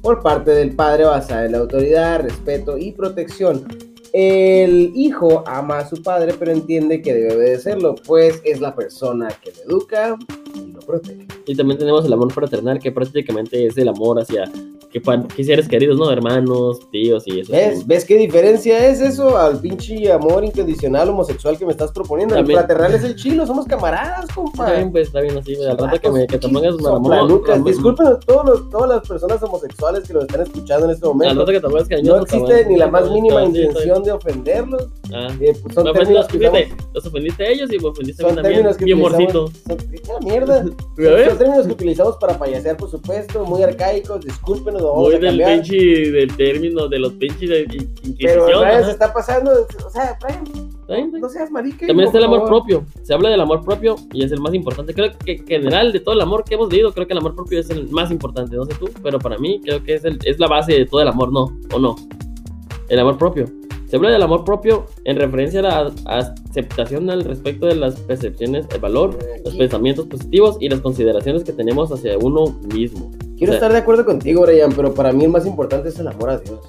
por parte del padre basada en la autoridad, respeto y protección. El hijo ama a su padre, pero entiende que debe obedecerlo, pues es la persona que lo educa y lo protege. Y también tenemos el amor fraternal, que prácticamente es el amor hacia que, que seres queridos, ¿no? Hermanos, tíos y eso. ¿Ves? ¿Ves qué diferencia es eso al pinche amor incondicional homosexual que me estás proponiendo? También. El fraternal es el chilo, somos camaradas, compa. Está bien, pues está bien así. Al rato que, me, que te pongas. Ramón. Disculpen todos los, todas las personas homosexuales que nos están escuchando en este Al momento. rato que te pongas cariñoso. No te existe ni la más mínima intención de ofenderlos. Ah. Eh, pues son Me términos ofendiste, que fíjate, usamos. los ofendiste a ellos y me ofendiste a mí también. que Y amorcito. Son, ¡Qué mierda! ¿Ya Son términos que utilizamos para payasear, por supuesto, muy arcaicos. Discúlpenos, lo vamos Muy a del pinche, del término, de los pinches de Pero. Brian, se está pasando. O sea, Brian, bien, no seas marica. También está el amor favor. propio. Se habla del amor propio y es el más importante. Creo que en general de todo el amor que hemos leído, creo que el amor propio es el más importante. No sé tú, pero para mí creo que es, el, es la base de todo el amor, ¿no? ¿O no? El amor propio. Se habla del amor propio en referencia a la aceptación al respecto de las percepciones, el valor, los pensamientos positivos y las consideraciones que tenemos hacia uno mismo. Quiero O sea, estar de acuerdo contigo, Brian, pero para mí el más importante es el amor a Dios.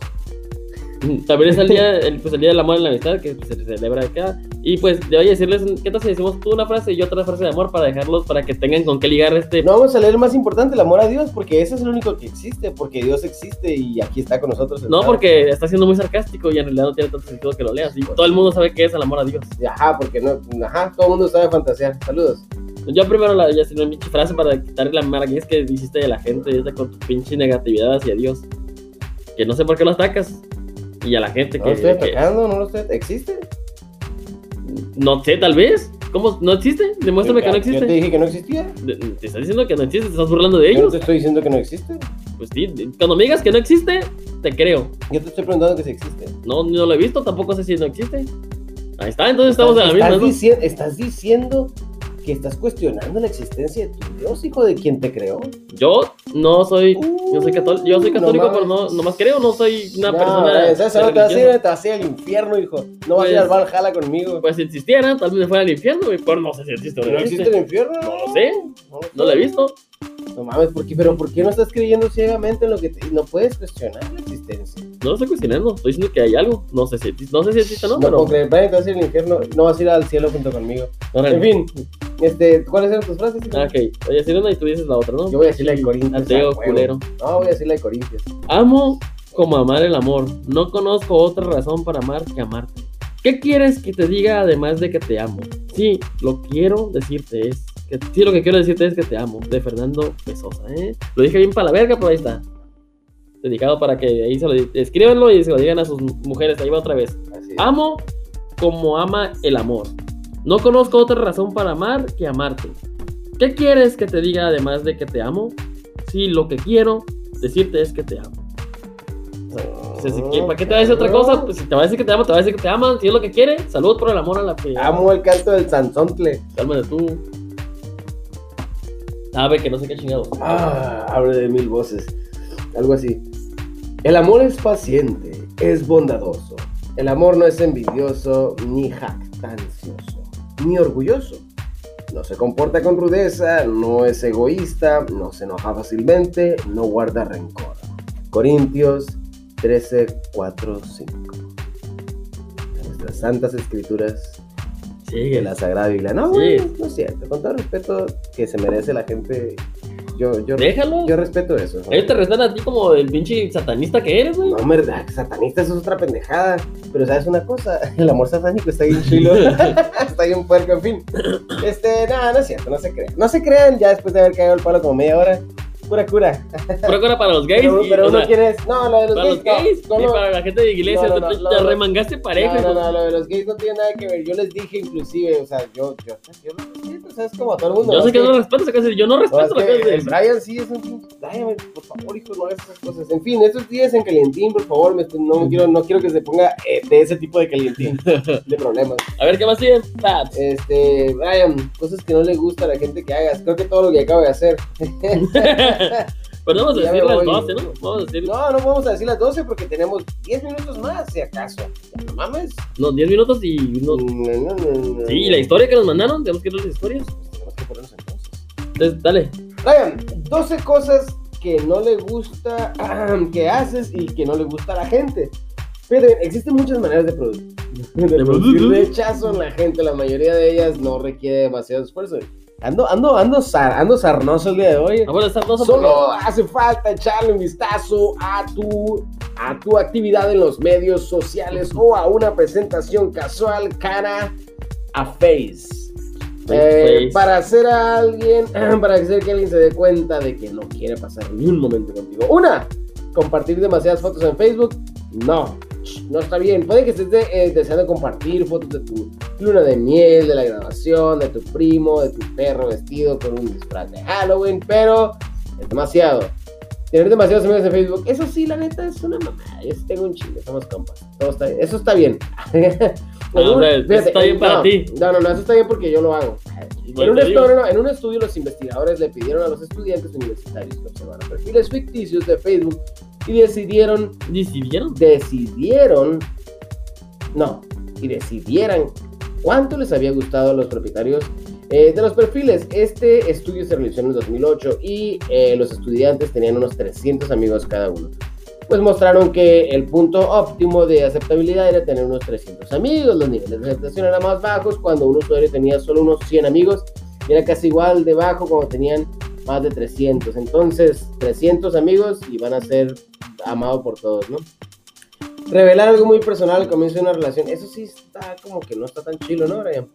También es el día, el, pues, el día del amor en la amistad que se celebra acá. Y pues, de hoy decirles, ¿qué tal si decimos tú una frase y yo otra frase de amor para dejarlos, para que tengan con qué ligar este No vamos a leer el más importante, el amor a Dios, porque ese es el único que existe, porque Dios existe y aquí está con nosotros. No, sentado. porque está siendo muy sarcástico y en realidad no tiene tanto sentido que lo leas. Y todo el mundo sabe qué es el amor a Dios. Ajá, porque no, ajá, todo el mundo sabe fantasear. Saludos. Yo primero la ya pinche frase para quitarle la marguez que hiciste de la gente esta con tu pinche negatividad hacia Dios. Que no sé por qué lo atacas. Y a la gente No que, lo estoy que- atacando, no lo estoy ¿Existe? no sé, tal vez. ¿Cómo? ¿No existe? Demuéstrame que no Yo te existe. dije que no existía. Te estás diciendo que no existe, te estás burlando de Yo no ellos. te estoy diciendo que no existe. Pues sí, cuando me digas que no existe, te creo. Yo te estoy preguntando que si existe. No, no lo he visto, tampoco sé si no existe. Ahí está, entonces estamos en la misma. ¿no? dici- estás diciendo que estás cuestionando la existencia de tu Dios, hijo de quien te creó. Yo no soy, yo soy católico, yo soy Uh, no católico, pero no, nomás creo, no soy una no, persona. ¿sabes a dónde te vas a ir? religiosa. Te vas a ir al infierno, hijo. No vas a ir Pues- al Valhalla conmigo. Pues si existiera, tal vez me fuera al infierno, pero no sé si existe o ¿No no existe el infierno? No lo sé, No, no lo he visto. No mames, ¿por qué? pero ¿por qué no estás creyendo ciegamente en lo que te... no puedes cuestionar la existencia? No lo estoy cuestionando, estoy diciendo que hay algo. No sé si, no sé si existe o no, No, pero. te vas a al infierno, no vas a ir al cielo junto conmigo. órale. En fin, este, ¿cuáles eran tus frases? Ah, Ok, voy a decir una y tú dices la otra, ¿no? Yo voy a decir la de Corintios. Ateo, culero. No, voy a decir la de Corintios. Amo como amar el amor. No conozco otra razón para amar que amarte. ¿Qué quieres que te diga además de que te amo? Sí, lo quiero decirte es que sí, lo que quiero decirte es que te amo. De Fernando Pesosa, ¿eh? Lo dije bien para la verga, pero ahí está. Dedicado para que ahí se lo escríbanlo y se lo digan a sus mujeres. Ahí va otra vez. Amo como ama el amor. No conozco otra razón para amar que amarte. ¿Qué quieres que te diga además de que te amo? Sí, lo que quiero decirte es que te amo. O sea, si que- ¿Para qué te va a decir otra cosa? Pues si te va a decir que te amo, te va a decir que te aman. Si es lo que quiere, salud por el amor a la que Amo el canto del Sansontle. Cálmate tú. Sabe que no sé qué chingado. Ah, abre de mil voces. Algo así. El amor es paciente, es bondadoso. El amor no es envidioso, ni jactancioso, ni orgulloso. No se comporta con rudeza, no es egoísta, no se enoja fácilmente, no guarda rencor. Corintios 13, 4, 5. Nuestras santas escrituras de Sigue. la Sagrada Biblia. No, Sí. no es cierto. Con todo el respeto que se merece la gente, yo, yo, Déjalo. yo respeto eso. ¿no? Ellos te respetan a ti como el pinche satanista que eres, güey. No, hombre, satanista, eso es otra pendejada. Pero sabes una cosa, el amor satánico está bien chilo. está bien puerco, en fin. Este, nada, no es cierto, no se crean. No se crean ya después de haber caído el palo como media hora. Pura cura. Pero ahora para los gays. Pero, y, pero o uno sea, quiere. No, lo de los para gays. los gays no, y no, no, para la gente de iglesia. No, no, te, no, te no. remangaste parejo. no, no, no, lo de los gays no tiene nada que ver. Yo les dije, inclusive, o sea, yo, yo, yo respeto, o sea, es como a todo el mundo. Yo ¿no? sé que no respeto esa cosa. Yo no No, es respeto la de el Brian sí es un Brian, por favor, hijo, no hagas esas cosas. En fin, estos días en calientín, por favor, me- no, me quiero, no quiero que se ponga eh, de ese tipo de calientín, de problemas. A ver, ¿qué más? Paps. Este, Brian, cosas que no le gusta a la gente que hagas. Creo que todo lo que acabo de hacer. Pero no vamos a decir las voy. 12, ¿no? Vamos a decir. No, no vamos a decir las 12 porque tenemos 10 minutos más, si acaso. No mames. No, 10 minutos y unos. No, no, no. Sí, la historia que nos mandaron, tenemos que ver las historias. Tenemos que ponernos entonces. Entonces, dale. Brian, 12 cosas que no le gusta, que haces y que no le gusta a la gente. Pero existen muchas maneras de, produ- de producir producir. rechazo en la gente. La mayoría de ellas no requiere demasiado esfuerzo. Ando, ando, ando, ando sarnoso el día de hoy. Ah, bueno, Solo hace falta echarle un vistazo a tu, a tu actividad en los medios sociales o a una presentación casual cara a face. Eh, para hacer a alguien, para hacer que alguien se dé cuenta de que no quiere pasar ni un momento contigo. Una, compartir demasiadas fotos en Facebook. No, no está bien. Puede que estés de- eh, deseando compartir fotos de tu luna de miel, de la graduación, de tu primo, de tu perro vestido con un disfraz de Halloween, pero es demasiado. Tener demasiados amigos en Facebook, eso sí, la neta, es una mamada. Yo sí tengo un chingo, somos compas. Todo está bien. Eso está bien. Ah, o sea, eso está bien para no, ti. No, no, no, eso está bien porque yo lo hago. En Bueno, un, te estu- digo. no, no, en un estudio, los investigadores le pidieron a los estudiantes universitarios que observaran perfiles ficticios de Facebook y decidieron ¿Decidieron? decidieron, no, y decidieran cuánto les había gustado a los propietarios eh, de los perfiles. Este estudio se realizó en el 2008 y eh, los estudiantes tenían unos 300 amigos cada uno. Pues mostraron que el punto óptimo de aceptabilidad era tener unos 300 amigos, los niveles de aceptación eran más bajos cuando un usuario tenía solo unos 100 amigos y era casi igual de bajo cuando tenían más de 300. Entonces, 300 amigos y van a ser amados por todos, ¿no? Revelar algo muy personal al comienzo de una relación, eso sí está como que no está tan chilo, ¿no, Brian?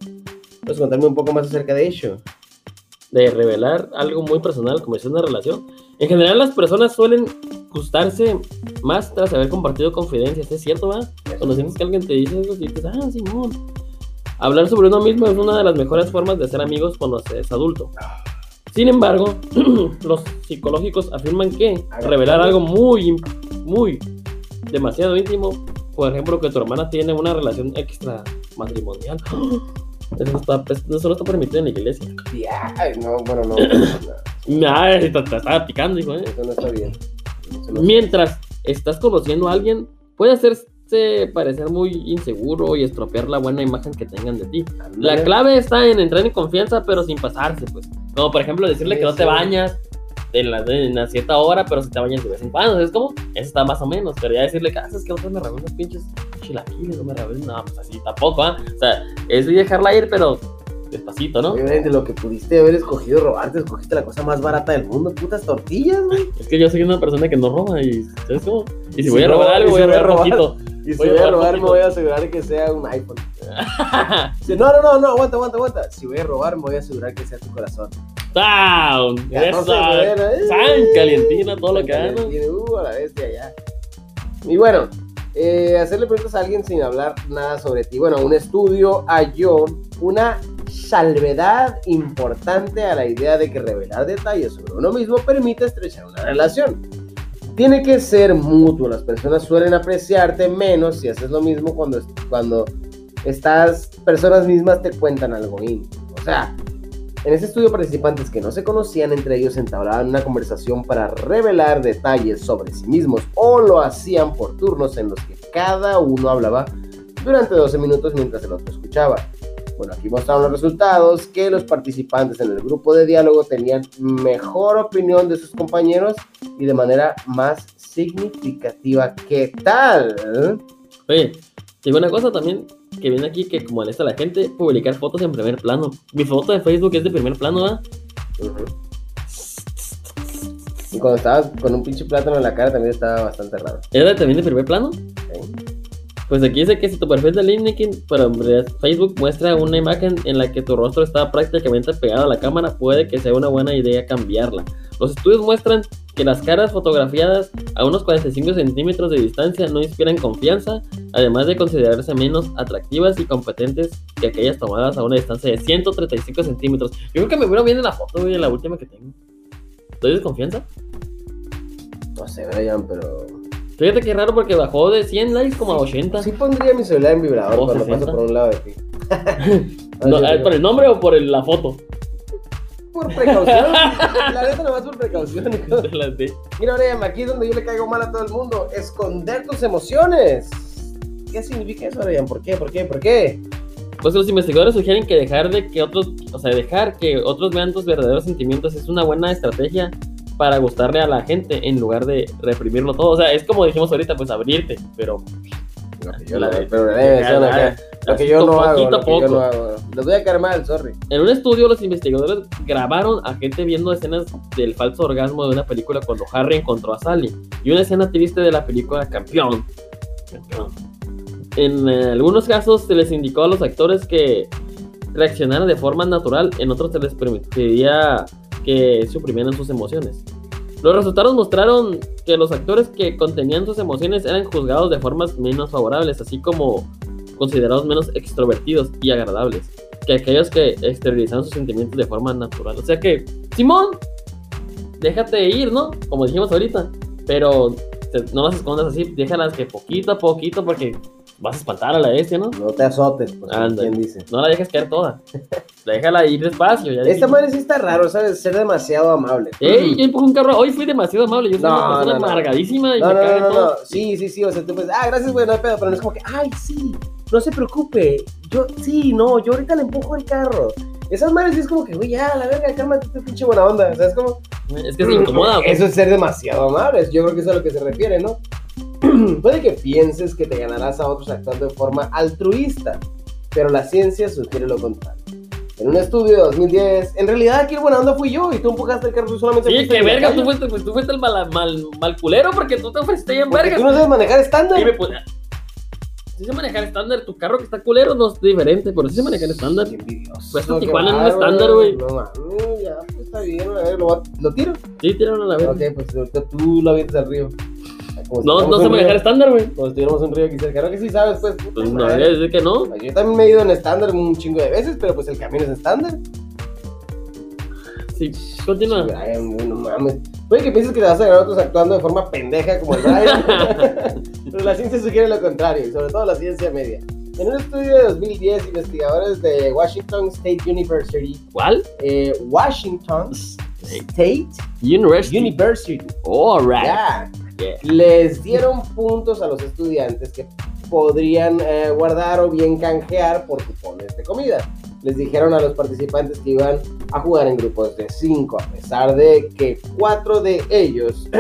¿Puedes contarme un poco más acerca de ello? de revelar algo muy personal como es una relación. En general las personas suelen gustarse más tras haber compartido confidencias, ¿es cierto, va? Cuando sientes que alguien te dice y dices, ah, Simón. Hablar sobre uno mismo es una de las mejores formas de ser amigos cuando se es adulto. Sin embargo, los psicológicos afirman que revelar algo muy, muy, demasiado íntimo, por ejemplo, que tu hermana tiene una relación extra matrimonial, eso no está, eso no está permitido en la iglesia. Ya, no, bueno, no. no, Ay, te, te estaba picando, hijo, ¿eh? Eso no está bien. No- Mientras estás conociendo a alguien, puede hacerse parecer muy inseguro y estropear la buena imagen que tengan de ti. La clave está en entrar en confianza, pero sin pasarse, pues. Como por ejemplo decirle Sí, que no te sí. bañas en, la, una cierta hora, pero si te bañas de vez en cuando, ¿sabes cómo? Eso está más o menos, pero ya decirle que, ah, es que otra me rabé unos pinches chilaquiles, no me rabé, no, pues así tampoco, ¿ah? O sea, es dejarla ir, pero despacito, ¿no? Obviamente lo que pudiste haber escogido robarte, escogiste la cosa más barata del mundo, putas tortillas, güey. Es que yo soy una persona que no roba y, ¿sabes cómo? Y si Si voy a robar algo, si voy a voy a robar robar- poquito. Y si Voy a voy a robar me voy a asegurar que sea un iPhone. Si- no, no, no, no, aguanta, aguanta, aguanta. Si voy a robar, me voy a asegurar que sea tu corazón. ¡Down! Muera, eh. San calientina, todo lo que hagan. Uh, a la bestia ya. Y bueno, eh, hacerle preguntas a alguien sin hablar nada sobre ti. Bueno, un estudio halló una salvedad importante a la idea de que revelar detalles sobre uno mismo permite estrechar una relación. Tiene que ser mutuo. Las personas suelen apreciarte menos si haces lo mismo cuando, cuando estas personas mismas te cuentan algo íntimo. O sea, en ese estudio participantes que no se conocían entre ellos entablaban una conversación para revelar detalles sobre sí mismos o lo hacían por turnos en los que cada uno hablaba durante 12 minutos mientras el otro escuchaba. Bueno, aquí mostraron los resultados que los participantes en el grupo de diálogo tenían mejor opinión de sus compañeros y de manera más significativa. ¿Qué tal? Oye, digo una cosa también que viene aquí que como molesta a la gente, publicar fotos en primer plano. Mi foto de Facebook es de primer plano, ¿ah? Y cuando estabas con un pinche plátano en la cara también estaba bastante raro. ¿Era también de primer plano? ¿eh? Pues aquí dice que si tu perfil de LinkedIn, realidad Facebook muestra una imagen en la que tu rostro está prácticamente pegado a la cámara, puede que sea una buena idea cambiarla. Los estudios muestran que las caras fotografiadas a unos 45 centímetros de distancia no inspiran confianza, además de considerarse menos atractivas y competentes que aquellas tomadas a una distancia de 135 centímetros. Yo creo que me veo bien en la foto, güey, en la última que tengo. ¿Doy desconfianza? No sé, Brian, pero... Fíjate que raro porque bajó de 100 likes como a 80. Sí pondría mi celular en vibrador cuando 60. paso por un lado de ti. No, ver, ¿Por el nombre o por el- la foto? Por precaución. La neta nomás por precaución. Mira, Brian, aquí es donde yo le caigo mal a todo el mundo. Esconder tus emociones. ¿Qué significa eso, Brian? ¿Por qué? ¿Por qué? ¿Por qué? Pues los investigadores sugieren que dejar de que otros, o sea, dejar que otros vean tus verdaderos sentimientos es una buena estrategia para gustarle a la gente en lugar de reprimirlo todo. O sea, es como dijimos ahorita, pues abrirte, pero Yo La. Lo que yo no hago, a lo que yo poco. no hago. Les voy a caer mal, sorry. En un estudio, los investigadores grabaron a gente viendo escenas del falso orgasmo de una película cuando Harry encontró a Sally y una escena triste de la película Campeón. Campeón. En eh, algunos casos se les indicó a los actores que reaccionaran de forma natural, en otros se les permitiría que suprimieran sus emociones. Los resultados mostraron que los actores que contenían sus emociones eran juzgados de formas menos favorables, así como considerados menos extrovertidos y agradables que aquellos que exteriorizaban sus sentimientos de forma natural. O sea que, Simón, déjate ir, ¿no? Como dijimos ahorita, pero no las escondas así, déjalas que poquito a poquito porque vas a espantar a la bestia, ¿no? No te azotes, pues. ¿quién dice? No la dejes caer toda. Déjala ir despacio. Ya Esta madre sí está raro, ¿sabes? Ser demasiado amable. Ey, yo empujé un carro. Hoy fui demasiado amable. Yo soy No, una persona no, no. amargadísima y No, me no, no, no, todo. no. Sí, sí, sí. O sea, tú puedes, ah, gracias, güey, no hay pedo. Pero no es como que, ay, sí, no se preocupe. Yo, sí, no, yo ahorita le empujo el carro. Esas madres sí es como que, güey, ya, la verga, cálmate, tu pinche buena onda. O sea, es como. Es que se incomoda. güey. Eso es ser demasiado amable. Yo creo que eso es a lo que se refiere, ¿no? Puede que pienses que te ganarás a otros actuando de forma altruista, pero la ciencia sugiere lo contrario. En un estudio de 2010, en realidad aquí el buena onda fui yo y tú empujaste el carro solamente. Sí, que en verga, tú fuiste, pues, tú fuiste el mal, mal, mal culero porque tú te ofreciste bien Porque verga. tú no sabes manejar estándar. Me puse- Si sé manejar estándar, tu carro que está culero no es diferente, pero sí sé manejar estándar. Pues, qué Tijuana en un estándar, güey. No mames, ya, pues está bien, a ver, lo, ¿lo tiro. Sí, tiraron a la verga. Ok, pues ahorita tú lo avientas al río. No, no un manejar estándar, güey. Como si tuviéramos un río aquí cerca. Creo que sí sabes, pues. puta Pues no, madre. decir que no. Yo también me he ido en estándar un chingo de veces, pero pues el camino es estándar. Sí, continúa. Brian, güey, no mames. Puede que pienses que te vas a ganar otros actuando de forma pendeja como el Brian. pero la ciencia sugiere lo contrario, y sobre todo la ciencia media. En un estudio de 2010, investigadores de Washington State University, ¿Cuál? eh, Washington State University. University, oh, right. ya, Les dieron puntos a los estudiantes que podrían eh, guardar o bien canjear por cupones de comida. Les dijeron a los participantes que iban a jugar en grupos de 5, a pesar de que cuatro de ellos,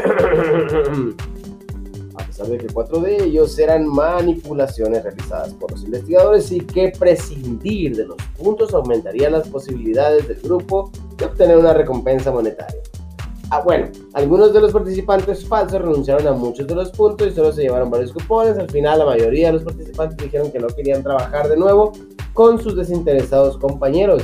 a pesar de que cuatro de ellos eran manipulaciones realizadas por los investigadores y que prescindir de los puntos aumentaría las posibilidades del grupo de obtener una recompensa monetaria. Ah, bueno, algunos de los participantes falsos renunciaron a muchos de los puntos y solo se llevaron varios cupones. Al final, la mayoría de los participantes dijeron que no querían trabajar de nuevo con sus desinteresados compañeros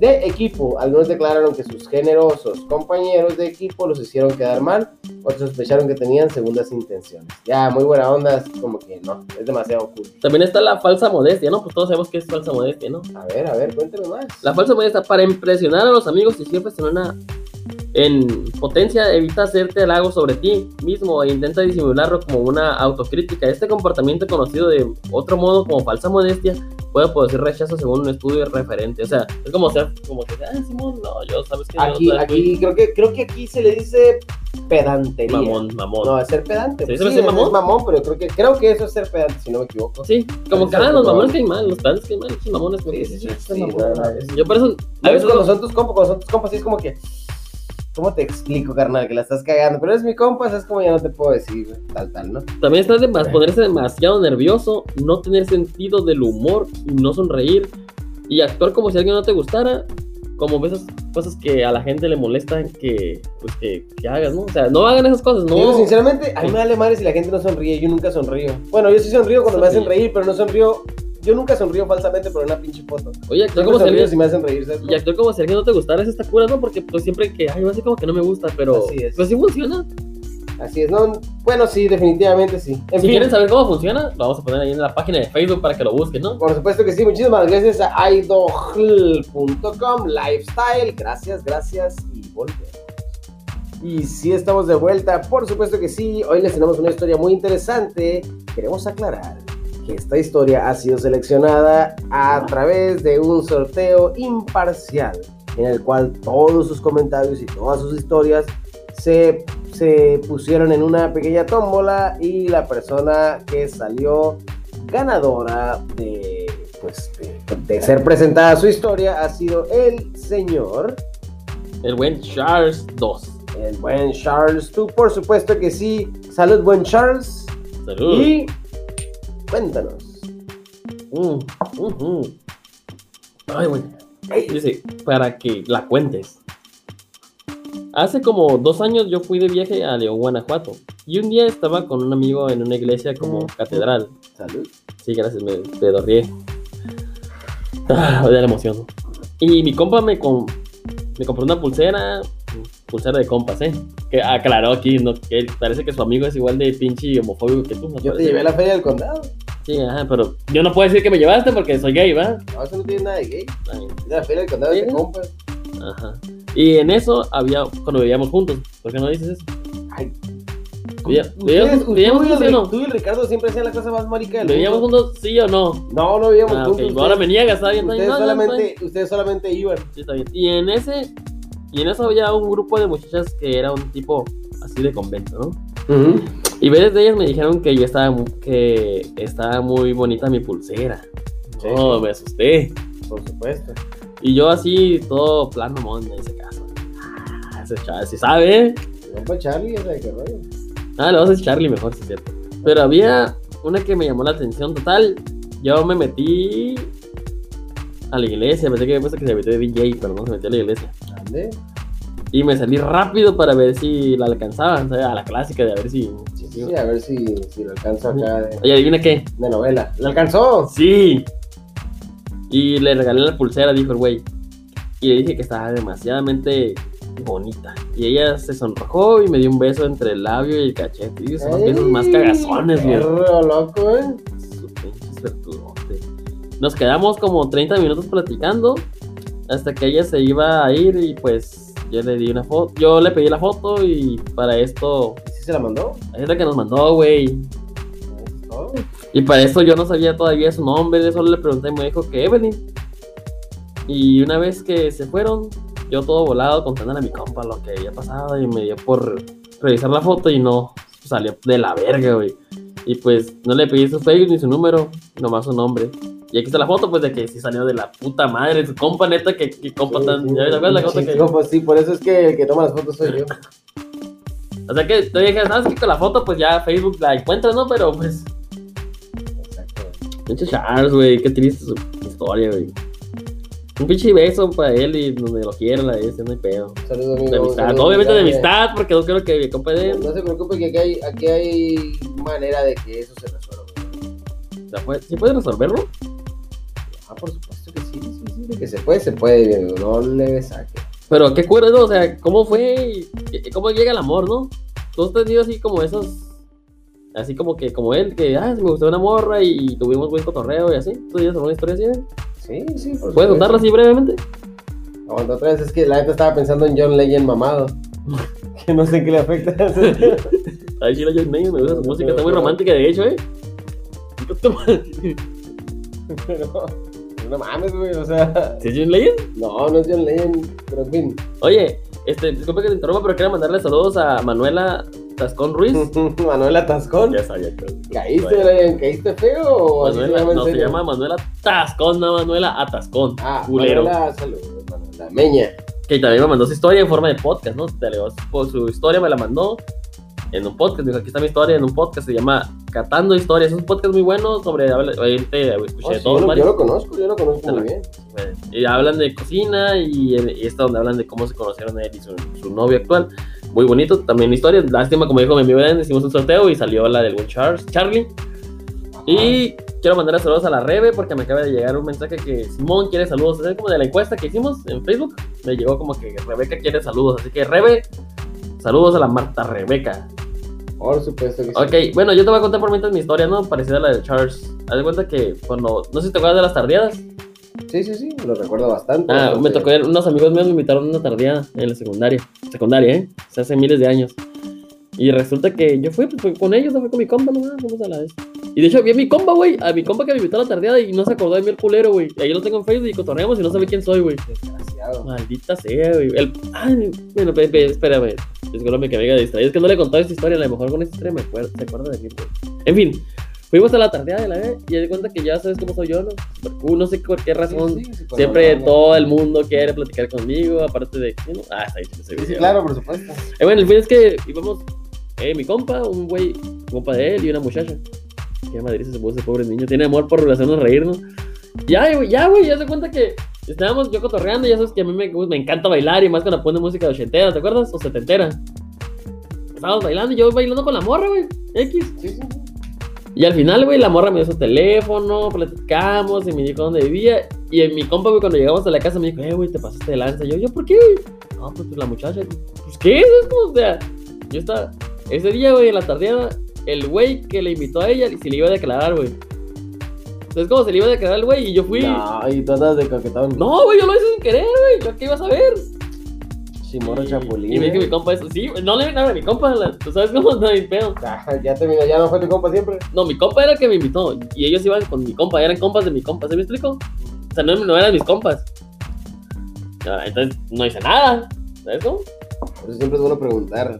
de equipo. Algunos declararon que sus generosos compañeros de equipo los hicieron quedar mal, otros sospecharon que tenían segundas intenciones. Ya, muy buena onda, es como que no, es demasiado cool. También está la falsa modestia, ¿no? Pues todos sabemos que es falsa modestia, ¿no? A ver, a ver, cuéntame más. La falsa modestia para impresionar a los amigos y siempre en una en potencia evita hacerte halagos sobre ti mismo e intenta disimularlo como una autocrítica. Este comportamiento conocido de otro modo como falsa modestia puede producir rechazo según un estudio referente. O sea, es como ser como que, ah, Simón, no, yo sabes que yo Aquí, aquí, creo que, creo que aquí se le dice pedantería. mamón, mamón. No, es ser pedante. ¿Sí, Sí, eso no es es, ser mamón? es mamón, pero creo que, creo que eso es ser pedante, si no me equivoco. Sí, como que ah, los mamones sí. caen mal, los padres caen mal, los mamones. Sí, sí, que. ¿Cómo te explico, carnal? Que la estás cagando. Pero es mi compa, es como ya no te puedo decir, tal, tal, ¿no? También está de más- ponerse demasiado nervioso, no tener sentido del humor, no sonreír y actuar como si alguien no te gustara, como esas cosas que a la gente le molestan que, pues, que, que hagas, ¿no? O sea, no hagan esas cosas, no. Sinceramente, a mí me vale madre si la gente no sonríe. Yo nunca sonrío. Bueno, yo sí sonrío cuando me hacen Sonríe. reír, pero no sonrío. Yo nunca sonrío falsamente por una pinche foto. Oye, Siempre como alguien, si me hacen reír, ¿sabes? y actuar como si alguien no te gustara, eso está cura, ¿no? Porque pues siempre que, ay, así como que no me gusta, pero Así es. pues sí funciona. Así es, ¿no? Bueno, sí, definitivamente sí. En si fin, quieren saber cómo funciona, lo vamos a poner ahí en la página de Facebook para que lo busquen, ¿no? Por supuesto que sí, muchísimas gracias a idol.com, lifestyle, gracias, gracias y volvemos. Y sí estamos de vuelta, por supuesto que sí, hoy les tenemos una historia muy interesante. Queremos aclarar que esta historia ha sido seleccionada a través de un sorteo imparcial en el cual todos sus comentarios y todas sus historias se, se pusieron en una pequeña tómbola y la persona que salió ganadora de, pues, de, de ser presentada su historia ha sido el señor, El buen Charles 2. el buen Charles. Tú, por supuesto que sí. Salud, buen Charles. Salud. Y cuéntanos. Mm. Ay, güey. Dice, para que la cuentes. Hace como dos años yo fui de viaje a León, Guanajuato. Y un día estaba con un amigo en una iglesia como catedral. Salud. Sí, gracias, me pedorrié. Ah, de la emoción. Y mi compa me, com- me compró una pulsera, pulsera de compas, ¿eh? Que aclaró aquí, ¿no? Que parece que su amigo es igual de pinche homofóbico que tú. ¿no? Yo te llevé a la feria del condado. Sí, ajá, pero yo no puedo decir que me llevaste porque soy gay, ¿va? No, eso no tiene nada de gay. Ay, Es la feria del condado de Sí. compas. Ajá. Y en eso había, cuando vivíamos juntos, ¿por qué no dices eso? Ay. Vivíamos vivíamos juntos, ¿sí o no? tú y Ricardo siempre hacían la cosa más marica del ¿Vivíamos juntos, sí o no? No, no vivíamos Ah, juntos. Ahora me niegas, está bien. Ustedes No, no, solamente, ustedes solamente iban. Sí, está bien. Y en ese, y en eso había un grupo de muchachas que era un tipo así de convento, ¿no? Y varias de ellas me dijeron que yo estaba, que estaba muy bonita mi pulsera. Sí. No, me asusté. Por supuesto. Y yo así, todo plano, mon, me hice caso. Ah, ese chaval sí sabe. Compa Charlie, ya sabe qué rollo. Ah, le vas a decir Charlie mejor, sí es cierto. Pero había una que me llamó la atención total. Yo me metí a la iglesia, pensé que me puse que se metió de DJ, pero no se metió a la iglesia. Y me salí rápido para ver si la alcanzaban, ¿sabes? A la clásica de a ver si... Sí, sí, sí, a ver si, si lo alcanzo acá de, Oye, adivina qué. de novela. ¿Lo alcanzó? Sí. Y le regalé la pulsera, dijo el güey. Y le dije que estaba demasiadamente bonita. Y ella se sonrojó y me dio un beso entre el labio y el cachete. Y son los besos más cagazones, güey. Loco, eh. Su pinche. Nos quedamos como 30 minutos platicando hasta que ella se iba a ir y pues yo le di una foto. Yo le pedí la foto y para esto, ¿Y si se la mandó? es la que nos mandó, güey. Todo. Y para eso yo no sabía todavía su nombre, solo le pregunté y me dijo que Evelyn. Y una vez que se fueron, yo todo volado contándole a mi compa lo que había pasado y me dio por revisar la foto y no salió de la verga, güey. Y pues no le pedí su Facebook ni su número, nomás su nombre. Y aquí está la foto, pues de que sí salió de la puta madre, su compa neta, que, que compa Sí, tan. sí, ¿Ya ves la sí, que.? sí, pues sí, por eso es que el que toma las fotos soy yo. O sea que te dije, ¿sabes qué? Con la foto, pues ya Facebook la encuentras, ¿no? Pero pues. Exacto. Pinche Charles, güey, qué triste su historia, güey. Un pinche beso para él y donde lo quiera, la ese, no hay pedo. Saludos, amigo. De amistad, Saludos, obviamente de amistad, porque no quiero que mi compa de No se preocupe que aquí hay, aquí hay manera de que eso se resuelva. O sea, pues, ¿Sí puede resolverlo? Ah, por supuesto que sí, sí, sí. De que se puede, se puede, no le saque. Pero qué cuerda, ¿no? O sea, ¿cómo fue? ¿Cómo llega el amor, no? ¿Tú has tenido así como esos... Así como que, como él, que, ah, me gustó una morra y tuvimos buen cotorreo y así? ¿Tú tienes alguna historia así? eh? Sí, sí, por ¿Puedes contarla así brevemente? Aguanta otra vez, es que la neta estaba pensando en John Legend mamado. que no sé qué le afecta. Ay, sí, la John Mayer, me gusta su música, está muy romántica, de hecho, ¿eh? pero, no mames, güey, o sea. ¿Sí es John Legend? No, no es John Legend, pero en fin. Oye, este, disculpe que te interrumpa, pero quiero mandarle saludos a Manuela Tascón Ruiz. Manuela Tascón. ya sabía que. ¿Caíste. Brian? ¿Caíste feo o Manuela, no, se llama Manuela Tascón, no Manuela Atascón. Ah, culero. Manuela, saludos, Manuela Meña. Que también me mandó su historia en forma de podcast, ¿no? Te leo, por su historia me la mandó en un podcast. Dijo, aquí está mi historia en un podcast, se llama Catando Historias. Es un podcast muy bueno sobre. Obviamente, escuché Oh, sí, todos yo, lo, yo lo conozco, yo lo conozco Te muy bien. Eh, Y hablan de cocina y, y esta donde hablan de cómo se conocieron él y su, su novio actual. Muy bonito, también historia. Lástima, como dijo mi amigo Dan, hicimos un sorteo y salió la del buen Charles, Charlie. Y quiero mandar saludos a la Rebe porque me acaba de llegar un mensaje que Simón quiere saludos. Es como de la encuesta que hicimos en Facebook. Me llegó como que Rebeca quiere saludos. Así que Rebe, saludos a la Marta Rebeca. Por supuesto que sí. Ok, bueno, yo te voy a contar por mientras mi historia, ¿no? Parecida a la de Charles. Haz de cuenta que cuando, no sé si te acuerdas de las tardeadas. Sí, sí, sí, lo recuerdo bastante. Ah, me tocó unos amigos míos me invitaron a una tardeada en la secundaria. Secundaria, ¿eh? O sea, hace miles de años. Y resulta que yo fui, pues, fui con ellos, no fui con mi compa, no vamos a la vez. Y de hecho vi a mi compa, güey, a mi compa que me invitó a la tardeada y no se acordó de mí el culero, güey. Y ahí lo tengo en Facebook y cotorreamos y no sabe quién soy, güey. Desgraciado. Maldita sea, güey. El... Ay, bueno, espérame. Discúlpame que me haya distraído. Es que no le he contado esta historia. A lo mejor con esta historia me acuerdo, se acuerda de mí, güey. En fin, fuimos a la tardeada de la vez y de cuenta que ya sabes cómo soy yo, ¿no? Cool, no sé por qué razón. Sí, sí, sí, por Siempre todo el mundo quiere platicar conmigo, aparte de... Ah, está ahí, video. sí, claro, por supuesto. Eh, bueno, el fin es que íbamos, eh, mi compa, un güey, compa de él y una muchacha. Qué madrid se puso ese pobre niño. Tiene amor por hacernos reír, ¿no? Ya, güey, ya, güey, ya se cuenta que estábamos yo cotorreando, ya sabes que a mí me, me encanta bailar y más cuando pone música ochentera, ¿te acuerdas? O setentera. Estábamos bailando y yo bailando con la morra, güey. X. Sí, sí. Y al final, güey, la morra me dio su teléfono, platicamos y me dijo dónde vivía. Y en mi compa, güey, cuando llegamos a la casa me dijo, eh, güey, te pasaste de lanza. Y yo, ¿yo por qué, güey? No, pues, pues, la muchacha. Pues, ¿qué? Es como, o sea, yo estaba. Ese día, güey, en la tardeada, el güey que le invitó a ella, se le iba a declarar, güey. Entonces, como se le iba a declarar el güey y yo fui. No, No, y tú andas de coquetón. güey, yo lo hice sin querer, güey. ¿Yo qué iba a saber? Chimorro chapulín. Y me dijo mi compa eso. Sí, no le nada a mi compa. ¿Tú sabes cómo no hay pedo? Ah, ya terminó, ya no fue tu compa siempre. No, mi compa era el que me invitó. Y ellos iban con mi compa, eran compas de mi compa, ¿se me explico? O sea, no, no eran mis compas. Ah, Entonces no hice nada. ¿Sabes cómo? Por eso siempre es bueno preguntar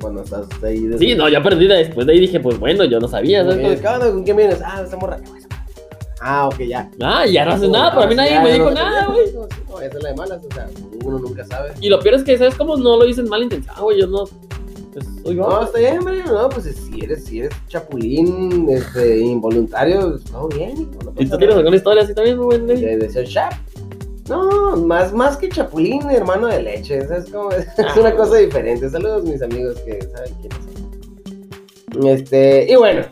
cuando estás ahí. de- Sí, no, ya perdí. Después de ahí dije, pues bueno, yo no sabía. ¿sabes onda? ¿Con quién vienes? Ah, esta morra. Ah, ok, ya. Ah, ya no haces nada, pero a mí nadie me dijo nada, güey. No, esa es la de malas, o sea, uno nunca sabe. Y lo peor es que, ¿sabes cómo? No lo hice en mala intención, güey. Yo no. Pues yo. No, está bien, Mario, no, pues si eres, si eres chapulín, este, involuntario, todo bien. ¿Y tú tienes alguna historia así también, güey? de, de ser chap. No, más, más que chapulín, hermano de leche. Es como, es una cosa diferente. Saludos mis amigos que saben quiénes son. Este, y bueno,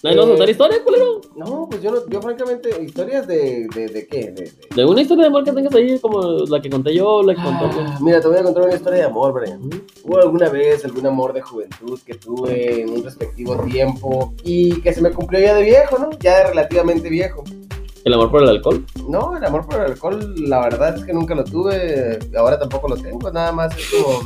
¿No hay Eh, contar historia, culero? no, pues yo no, yo francamente, historias de, de, de qué, de, de- De una historia de amor que tengas ahí, como la que conté yo, la que contó. Ah, Mira, te voy a contar una historia de amor, Brian. Hubo alguna vez algún amor de juventud que tuve en un respectivo tiempo y que se me cumplió ya de viejo, ¿no? Ya de relativamente viejo. El amor por el alcohol. No, el amor por el alcohol, la verdad es que nunca lo tuve, ahora tampoco lo tengo, nada más es como,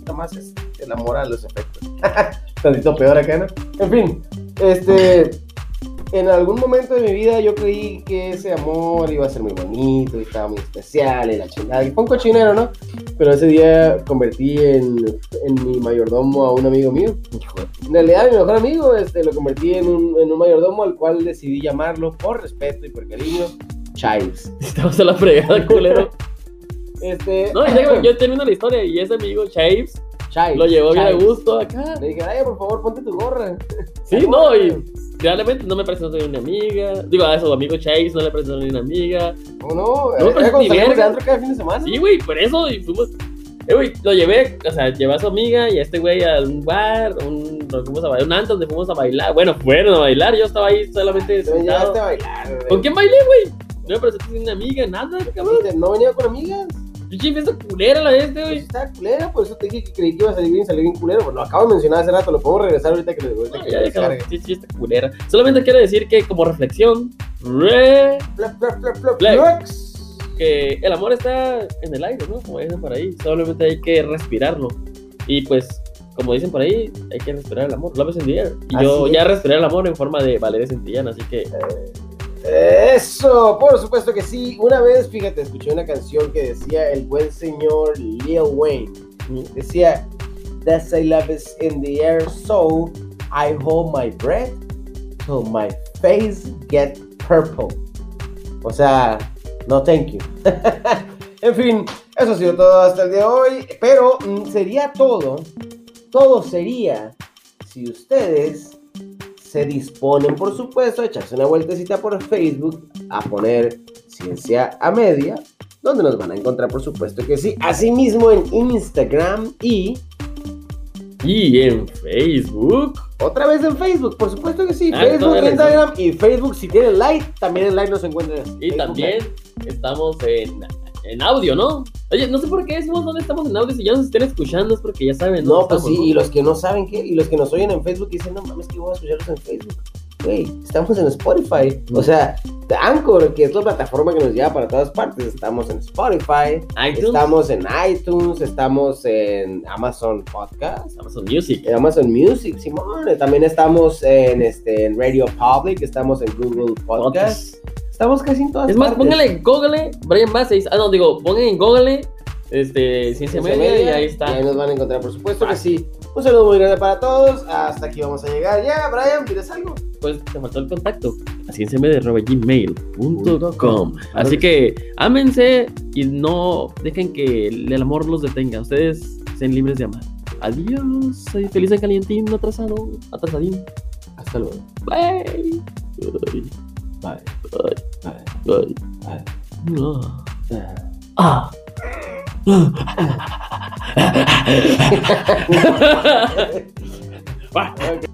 nada más es el amor a los efectos. Tantito peor acá, ¿no? En fin, este, en algún momento de mi vida yo creí que ese amor iba a ser muy bonito y estaba muy especial y la chingada, y fue un cochinero, ¿no? Pero ese día convertí en, en mi mayordomo a un amigo mío. En realidad, mi mejor amigo este, lo convertí en un, en un mayordomo al cual decidí llamarlo por respeto y por cariño, Chives. Estamos a la fregada, culero. Este, No, déjame, yo termino la historia y ese amigo, Chaves, Chives. lo llevó bien a gusto acá. Le dije, ay, por favor, ponte tu gorra. Sí, no, y realmente no me presentó ni una amiga. Digo, a su amigo Chaves no le presentó ni una amiga. ¿O no? No, Era pero cuando ni verga. cada fin de semana. Sí, güey, por eso, y fuimos. Eh, güey, lo llevé, o sea, llevé a su amiga y a este güey a un bar, un, nos fuimos a bailar, un antro donde fuimos a bailar. Bueno, fueron a bailar, yo estaba ahí solamente sentado. a bailar. ¿Con quién bailé, güey? No me presenté ni una amiga, nada, cabrón. No venía con amigas. Pinche fiesta culera la este, güey. está culera, por eso te dije que creí que iba a salir bien, salir bien culero. Pues lo acabo de mencionar hace rato, lo podemos regresar ahorita que, ahorita No, que ya lo descargue. sí, sí, esta culera. Solamente quiero decir que como reflexión, re- flex. que el amor está en el aire, ¿no? Como dicen por ahí, solamente hay que respirarlo. Y pues, como dicen por ahí, hay que respirar el amor, love is in the air. Y yo Así ya es. respiré el amor en forma de Valeria Santillana, así que Eso, por supuesto que sí. Una vez, fíjate, escuché una canción que decía el buen señor Lil Wayne. Decía, That I love is in the air, so I hold my breath till my face get purple. O sea, no thank you. en fin, eso ha sido todo hasta el día de hoy. Pero mm, sería todo. Todo sería si ustedes se disponen, por supuesto, a echarse una vueltecita por Facebook, a poner Ciencia a Media, donde nos van a encontrar, por supuesto que sí. Asimismo en Instagram y Y en Facebook. otra vez en Facebook, por supuesto que sí. Ah, Facebook, Instagram y Facebook, si tienen like, también en like nos encuentran. en Y Facebook también estamos en, en audio, ¿no? Oye, no sé por qué decimos dónde estamos en audio. Si ya nos estén escuchando es porque ya saben. No, pues estamos, sí, y los que no saben qué, y los que nos oyen en Facebook dicen, no mames, que voy a escucharlos en Facebook. Güey, estamos en Spotify. O sea, Anchor, que es la plataforma que nos lleva para todas partes, estamos en Spotify, iTunes, estamos en iTunes, estamos en Amazon Podcast, Amazon Music. en Amazon Music, Simón. También estamos en, este, en Radio Public, estamos en Google Podcast. Estamos casi en todas Es más, partes. póngale en Google Brian Bases. Ah, no, digo, pongan en Google este, Ciencia Ciencia Media, y ahí está. Y ahí nos van a encontrar, por supuesto que sí. Un saludo muy grande para todos. Hasta aquí vamos a llegar. Ya, Brian, ¿quieres algo? Pues te faltó el contacto. A cienciamedia.gmail.com Así que ámense y no dejen que el amor los detenga. Ustedes sean libres de amar. Adiós. Soy feliz en calientín, atrasado, atrasadín. Hasta luego. Bye. Bye. Bye. Bye. Ay. Ay. No. Ah. Ah. Ok.